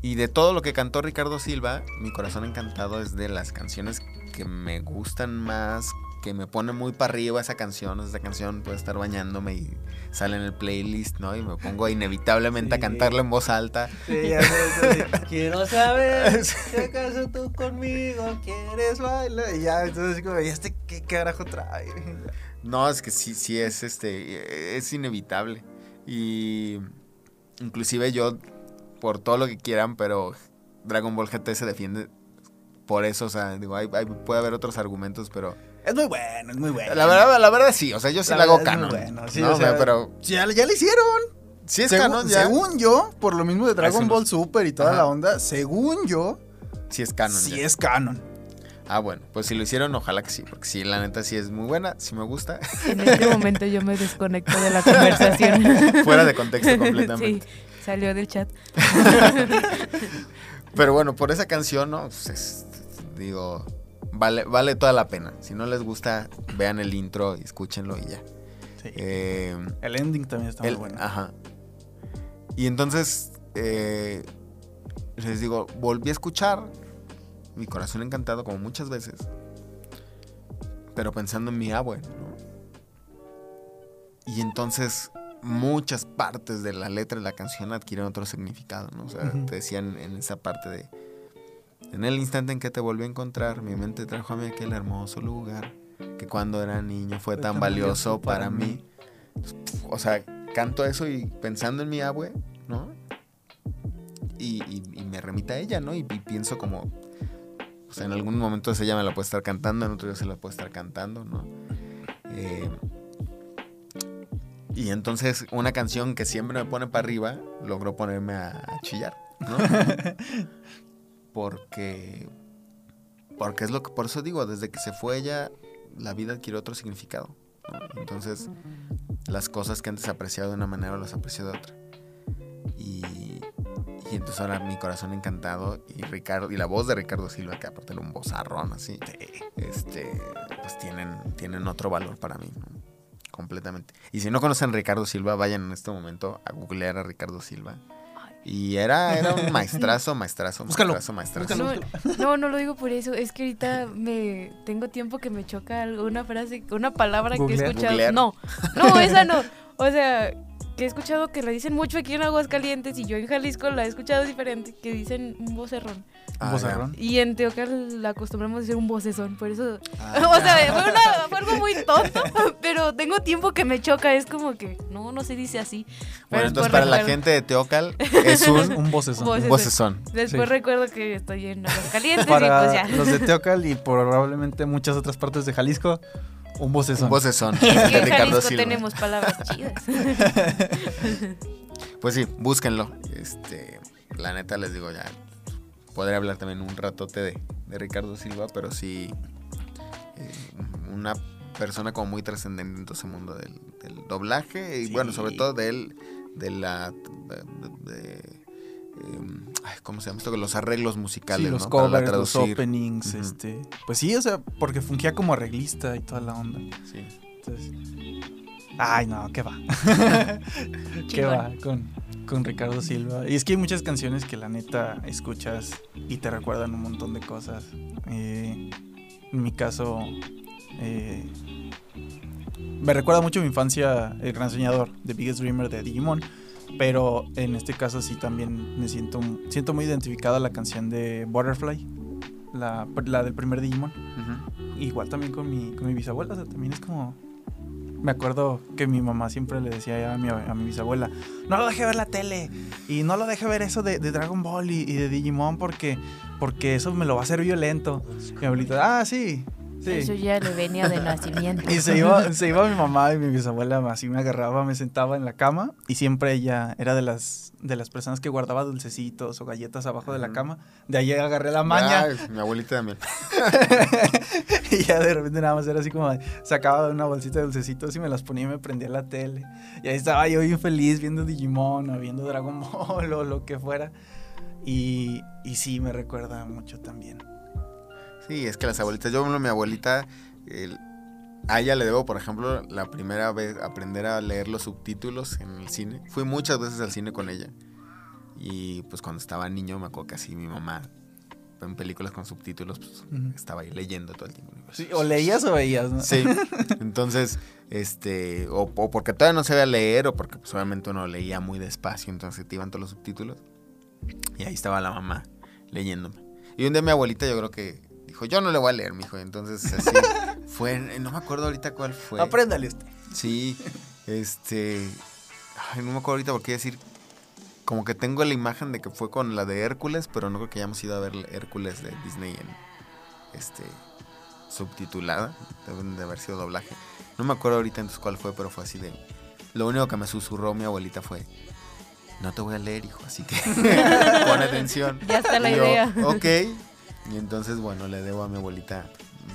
Y de todo lo que cantó Ricardo Silva, mi corazón encantado es de las canciones que me gustan más, que me pone muy para arriba esa canción. Esa canción puede estar bañándome y sale en el playlist, ¿no? Y me pongo inevitablemente a Sí. cantarla en voz alta. Sí, ya sé, Quiero saber si acaso tú conmigo quieres bailar. Y ya, entonces como, ¿y este qué carajo trae? No, es que sí, sí es este, es inevitable. Y inclusive yo, por todo lo que quieran, pero Dragon Ball GT se defiende por eso, o sea, digo, hay- hay- puede haber otros argumentos, pero Es muy bueno, es muy bueno. la verdad, la verdad sí, o sea, yo sí La la, hago canon. bueno, sí, ¿no? o sea, pero Ya, ya lo hicieron. sí es según, canon ya. según yo, por lo mismo de Dragon Ball Super y toda Ajá. la onda, según yo, Sí es canon sí ya. es canon. Ah, bueno, pues si lo hicieron, ojalá que sí, porque sí, la neta sí es muy buena, sí me gusta. En este momento yo me desconecto de la conversación. Fuera de contexto completamente. Sí, salió del chat. Pero bueno, por esa canción, ¿no? Pues es- digo, vale, vale toda la pena. Si no les gusta, vean el intro y escúchenlo y ya. Sí. Eh, el ending también está el- muy bueno. Ajá. Y entonces, eh, les digo, volví a escuchar mi corazón encantado como muchas veces. Pero pensando en mi abue, ¿no? Y entonces muchas partes de la letra de la canción adquieren otro significado, ¿no? O sea, te decían en esa parte de... En el instante en que te volví a encontrar, mi mente trajo a mí aquel hermoso lugar que cuando era niño fue tan valioso para mí. O sea, canto eso y pensando en mi abue, ¿no? Y, y- y me remita a ella, ¿no? Y, y pienso como, o sea, en algún momento ella me la puede estar cantando, en otro día se la puede estar cantando, ¿no? Eh, y entonces una canción que siempre me pone para arriba, logró ponerme a, a chillar, ¿no? porque, porque es lo que, por eso digo, desde que se fue ella, la vida adquirió otro significado. ¿no? Entonces, las cosas que antes apreciaba de una manera las aprecio de otra. Y, y entonces ahora mi corazón encantado y Ricardo y la voz de Ricardo Silva, que aparte era un vozarrón así, este, pues tienen, tienen otro valor para mí, ¿no? completamente. Y si no conocen a Ricardo Silva, vayan en este momento a googlear a Ricardo Silva. Y era, era un maestrazo, maestrazo, Búscalo, maestrazo, maestrazo. No, no, no lo digo por eso. Es que ahorita me tengo tiempo que me choca una frase, una palabra que he escuchado. Googlear. No, no, esa no. O sea, que he escuchado que la dicen mucho aquí en Aguascalientes y yo en Jalisco la he escuchado diferente, que dicen un vocerrón. Ah, Vozarrón. Y en Teocal la acostumbramos a decir un vocesón, por eso... Ah, o sea, fue, una- fue algo muy tonto, pero tengo tiempo que me choca, es como que, no, no se dice así. Pero Bueno, entonces después para la recuerdo- gente de Teocal es un Un vocesón. Voces. vocesón. Después Sí. recuerdo que estoy en Aguascalientes y Para pues ya. los de Teocal y probablemente muchas otras partes de Jalisco, un vocesón. Un vocesón Es que de en Ricardo Silva. tenemos palabras chidas. Pues sí, búsquenlo. Este, la neta les digo ya. Podría hablar también un ratote de, de Ricardo Silva, pero sí eh, una persona como muy trascendente en todo ese mundo del, del doblaje y Sí. bueno, sobre todo de él, de la de, de- ¿cómo se llama esto? Los arreglos musicales, Sí, los ¿no? Para la covers, los openings, este... Pues sí, o sea, porque fungía como arreglista y toda la onda. Sí. Entonces... Ay, no, ¿qué va? ¿Qué va con, con Ricardo Silva? Y es que hay muchas canciones que la neta escuchas y te recuerdan un montón de cosas. Eh, en mi caso, eh, me recuerda mucho mi infancia El Gran Soñador, The Biggest Dreamer de Digimon. Pero en este caso sí también me siento, siento muy identificada la canción de Butterfly, la, la del primer Digimon. Ujú. Igual también con mi, con mi bisabuela, o sea, también es como me acuerdo que mi mamá siempre le decía a mi, a mi bisabuela, no lo deje ver la tele y no lo deje ver eso de, de Dragon Ball y, y de Digimon porque, porque eso me lo va a hacer violento. Mi abuelita, ah, sí, sí. Eso ya le venía de nacimiento. Y se iba, se iba mi mamá y mi bisabuela así me agarraba, me sentaba en la cama y siempre ella era de las, de las personas que guardaba dulcecitos o galletas abajo de la cama. De ahí agarré la maña Ay, mi abuelita también. y ya de repente nada más era así como sacaba una bolsita de dulcecitos y me las ponía y me prendía la tele. Y ahí estaba yo bien feliz viendo Digimon o viendo Dragon Ball o lo que fuera. Y, y sí, me recuerda mucho también. Sí, es que las abuelitas, yo, mi abuelita, el- a ella le debo, por ejemplo, la primera vez aprender a leer los subtítulos en el cine. Fui muchas veces al cine con ella. Y pues cuando estaba niño, me acuerdo que así mi mamá, en películas con subtítulos, pues estaba ahí leyendo todo el tiempo. Sí, o leías o veías, ¿no? Sí, entonces, este, o, o porque todavía no sabía leer, o porque pues, obviamente uno leía muy despacio, entonces te iban todos los subtítulos. Y ahí estaba la mamá leyéndome. Y un día mi abuelita yo creo que dijo, yo no le voy a leer, mijo. Entonces así fue, no me acuerdo ahorita cuál fue. Apréndale usted. Sí, este, ay, no me acuerdo ahorita por qué decir, como que tengo la imagen de que fue con la de Hércules, pero no creo que hayamos ido a ver Hércules de Disney en, este, subtitulada, deben de haber sido doblaje. No me acuerdo ahorita entonces cuál fue, pero fue así de, lo único que me susurró mi abuelita fue, no te voy a leer, hijo, así que pon atención. Ya está la Y yo, idea. Ok. Y entonces, bueno, le debo a mi abuelita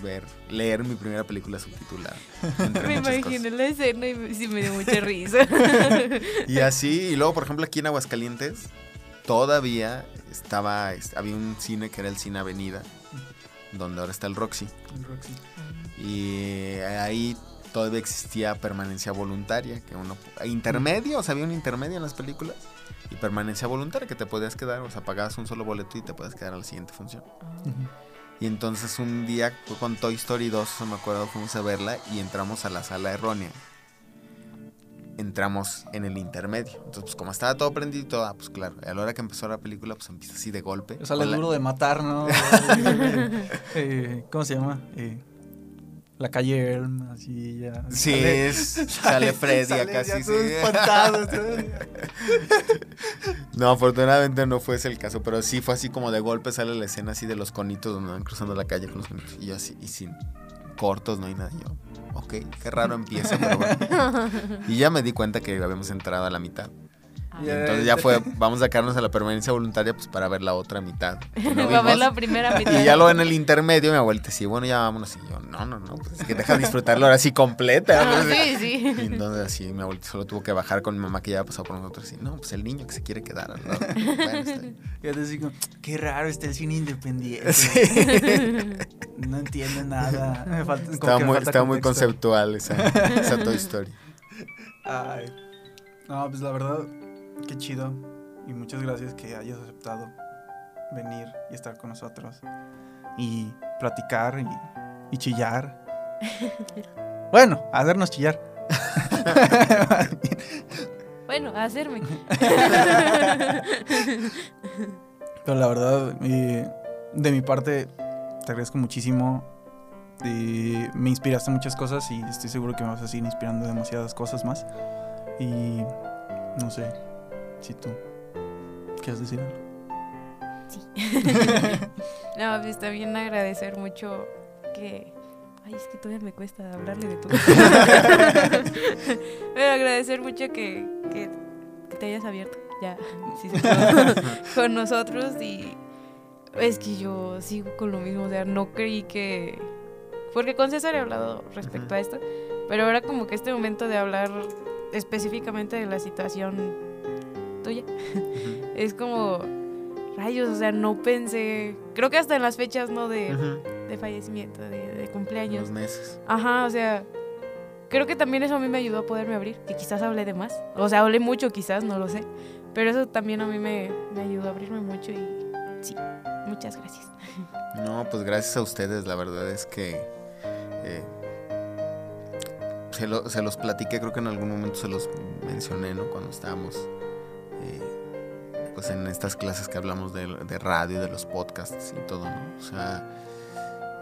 ver, leer mi primera película subtitulada. Me imaginé cosas. la escena y me- sí me dio mucha risa. Y así, y luego, por ejemplo, aquí en Aguascalientes, todavía estaba, es- había un cine que era el Cine Avenida, donde ahora está el Roxy. Y ahí todavía existía permanencia voluntaria, que uno, intermedio, o sea, había un intermedio en las películas. Y permanencia voluntaria, que te podías quedar, o sea, pagabas un solo boleto y te podías quedar a la siguiente función. Y entonces un día fue con Toy Story 2, eso me acuerdo, fuimos a verla y entramos a la sala errónea. Entramos en el intermedio. Entonces, pues como estaba todo prendido y todo, ah, pues claro, a la hora que empezó la película, pues empieza así de golpe. Sale Con la- duro de matar, ¿no? Eh, ¿Cómo se llama? Eh, la calle Elm, así ya. Sí, sale- es, sale Freddy sale acá, ya sí, espantado. No, afortunadamente no fue ese el caso, pero sí fue así como de golpe sale la escena así de los conitos donde van cruzando la calle con los conitos. Y yo así, y sin cortos, no hay nada. Y yo, ok, qué raro empieza, pero bueno. Y ya me di cuenta que habíamos entrado a la mitad. Y Ya, entonces ya fue, vamos a sacarnos a la permanencia voluntaria pues para ver la otra mitad. que no Va a ver la primera mitad. Y ya lo en el intermedio, mi abuelita, sí, bueno, ya vámonos. Y yo, no, no, no, pues es que deja disfrutarlo ahora sí completa. Ah, ¿no? sí, sí. Y entonces así mi abuelita solo tuvo que bajar con mi mamá que ya había pasado por nosotros. Y no, pues el niño que se quiere quedar al lado. Bueno, está bien. Ya te digo, qué raro está el cine independiente. No entiende nada. Me falta, Estaba muy, falta estaba muy conceptual esa, esa Toy Story. Ay. No, pues la verdad, qué chido. Y muchas gracias que hayas aceptado venir y estar con nosotros. Y platicar y, y chillar. Bueno, hacernos chillar. Bueno, hacerme. Pero la verdad, eh, de mi parte, te agradezco muchísimo. Eh, me inspiraste muchas cosas y estoy seguro que me vas a seguir inspirando demasiadas cosas más. Y no sé si tú quieres decir algo. No, pues también agradecer mucho que. Ay, es que todavía me cuesta hablarle de tú. Pero agradecer mucho que, que, que te hayas abierto ya sí con nosotros y es que yo sigo con lo mismo, o sea, no creí que... Porque con César he hablado respecto a esto, pero ahora como que este momento de hablar específicamente de la situación tuya, es como rayos, o sea, no pensé, creo que hasta en las fechas, ¿no? De, de fallecimiento, de, de Los cumpleaños. meses. Ajá, o sea, creo que también eso a mí me ayudó a poderme abrir, que quizás hablé de más, o sea, hablé mucho quizás, no lo sé, pero eso también a mí me, me ayudó a abrirme mucho y sí, muchas gracias. No, pues gracias a ustedes, la verdad es que eh, se, lo- se los platiqué, creo que en algún momento se los mencioné, ¿no? Cuando estábamos eh, pues en estas clases que hablamos de, de radio, de los podcasts y todo, ¿no? O sea,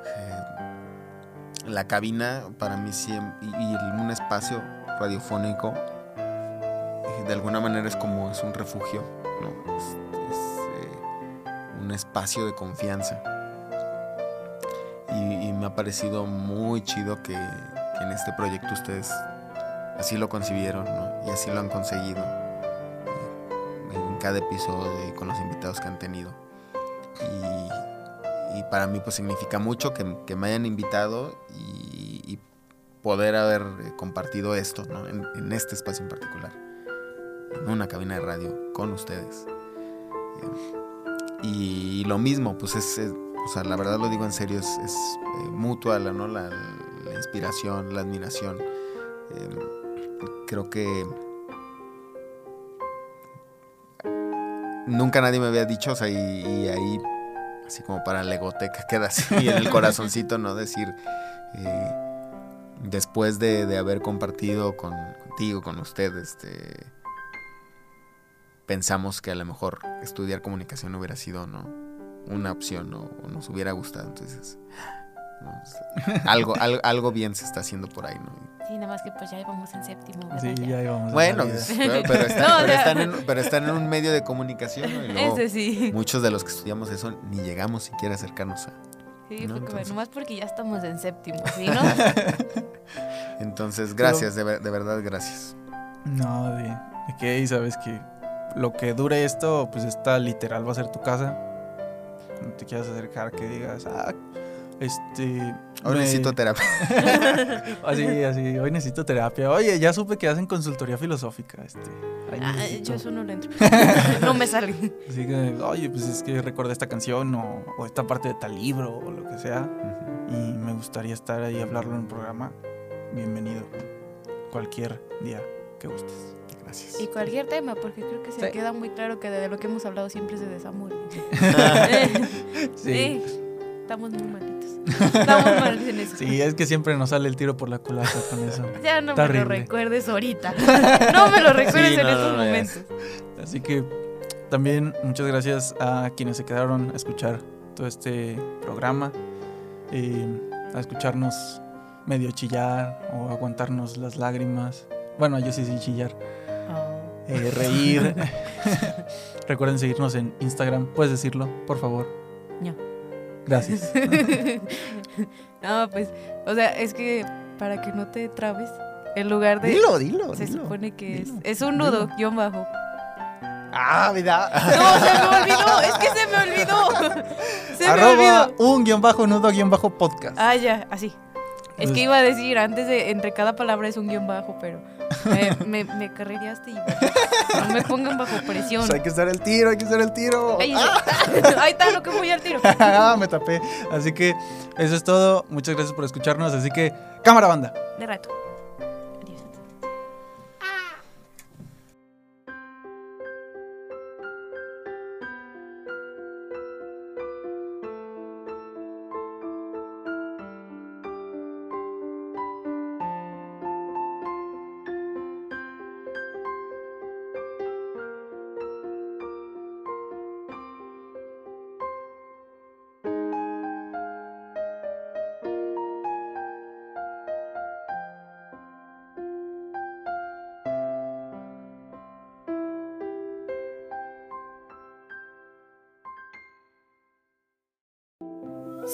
eh, la cabina para mí siem- y, y un espacio radiofónico eh, de alguna manera es como es un refugio, ¿no? Es, un espacio de confianza. Y, me ha parecido muy chido que, que en este proyecto ustedes así lo concibieron ¿no? y así lo han conseguido cada episodio y con los invitados que han tenido. Y, y para mí pues significa mucho que, que me hayan invitado y, y poder haber eh, compartido esto ¿no? en, en este espacio en particular, en una cabina de radio con ustedes. Eh, y lo mismo, pues es, es- o sea, la verdad lo digo en serio, es, es, eh, mutua la, ¿no? la, la inspiración, la admiración. Eh, creo que nunca nadie me había dicho, o sea, y, ahí, así como para la egoteca, queda así en el corazoncito, ¿no? Decir, eh, después de, de haber compartido con, contigo, con usted, este, pensamos que a lo mejor estudiar comunicación hubiera sido, ¿no? Una opción. O nos hubiera gustado, entonces... ¿no? O sea, algo, algo, algo bien se está haciendo por ahí, ¿no? Sí, nada más que pues ya íbamos en séptimo. ¿verdad? Sí, Ya. íbamos. Bueno, pues, pero, pero están, No, pero sea- están en, pero están en un medio de comunicación, ¿no? Y luego Ese sí. muchos de los que estudiamos eso ni llegamos siquiera a acercarnos a... Sí, No, entonces- nomás porque ya estamos en séptimo, ¿sí, no? Entonces, gracias, de, ver- de verdad, gracias. No, de, y sabes que lo que dure esto, pues esta literal va a ser tu casa. Cuando te quieras acercar, que digas, ah, este. Hoy me- necesito terapia. Así, así, hoy necesito terapia. Oye, ya supe que hacen consultoría filosófica. Este, ahí Ah, yo eso no lo entro. no me sale. Así que, oye, pues es que recordé esta canción o, o esta parte de tal libro o lo que sea. Y me gustaría estar ahí y hablarlo en un programa. Bienvenido. Cualquier día que gustes. Gracias. Y cualquier tema, porque creo que se Sí. queda muy claro que de lo que hemos hablado siempre es de desamor. Sí. Sí, estamos muy malitos. Estamos mal en eso. Sí, es que siempre nos sale el tiro por la culata con eso. Ya no Está me lo horrible. recuerdes ahorita. no me lo recuerdes Sí, en no, estos no, no, ya momentos. Así que también muchas gracias a quienes se quedaron a escuchar todo este programa, eh, a escucharnos medio chillar o aguantarnos las lágrimas. Bueno, yo sí sí chillar, eh, reír. Recuerden seguirnos en Instagram. ¿Puedes decirlo, por favor? No. Gracias. no, pues, o sea, es que para que no te trabes, en lugar de... dilo, dilo. se dilo. supone que es, dilo, es un nudo, dilo. guion bajo. Ah, mira. No, se me olvidó, es que se me olvidó. Se me Arroba olvidó. un guion bajo nudo guion bajo podcast. Ah, ya, así. Es que iba a decir, antes de, entre cada palabra es un guion bajo, pero me, me, me carrereaste y no me pongan bajo presión. Hay que estar el tiro, hay que estar el tiro. Ahí, ahí está lo que voy al tiro. Ah, me tapé. Así que eso es todo. Muchas gracias por escucharnos. Así que, cámara banda. De rato.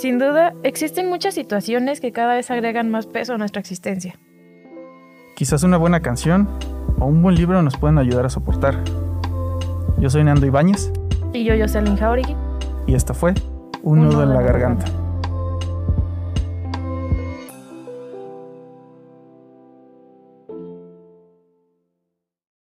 Sin duda, existen muchas situaciones que cada vez agregan más peso a nuestra existencia. Quizás una buena canción o un buen libro nos pueden ayudar a soportar. Yo soy Nando Ibáñez Y yo, Jocelyn Jauregui. y esta fue Un nudo en la garganta.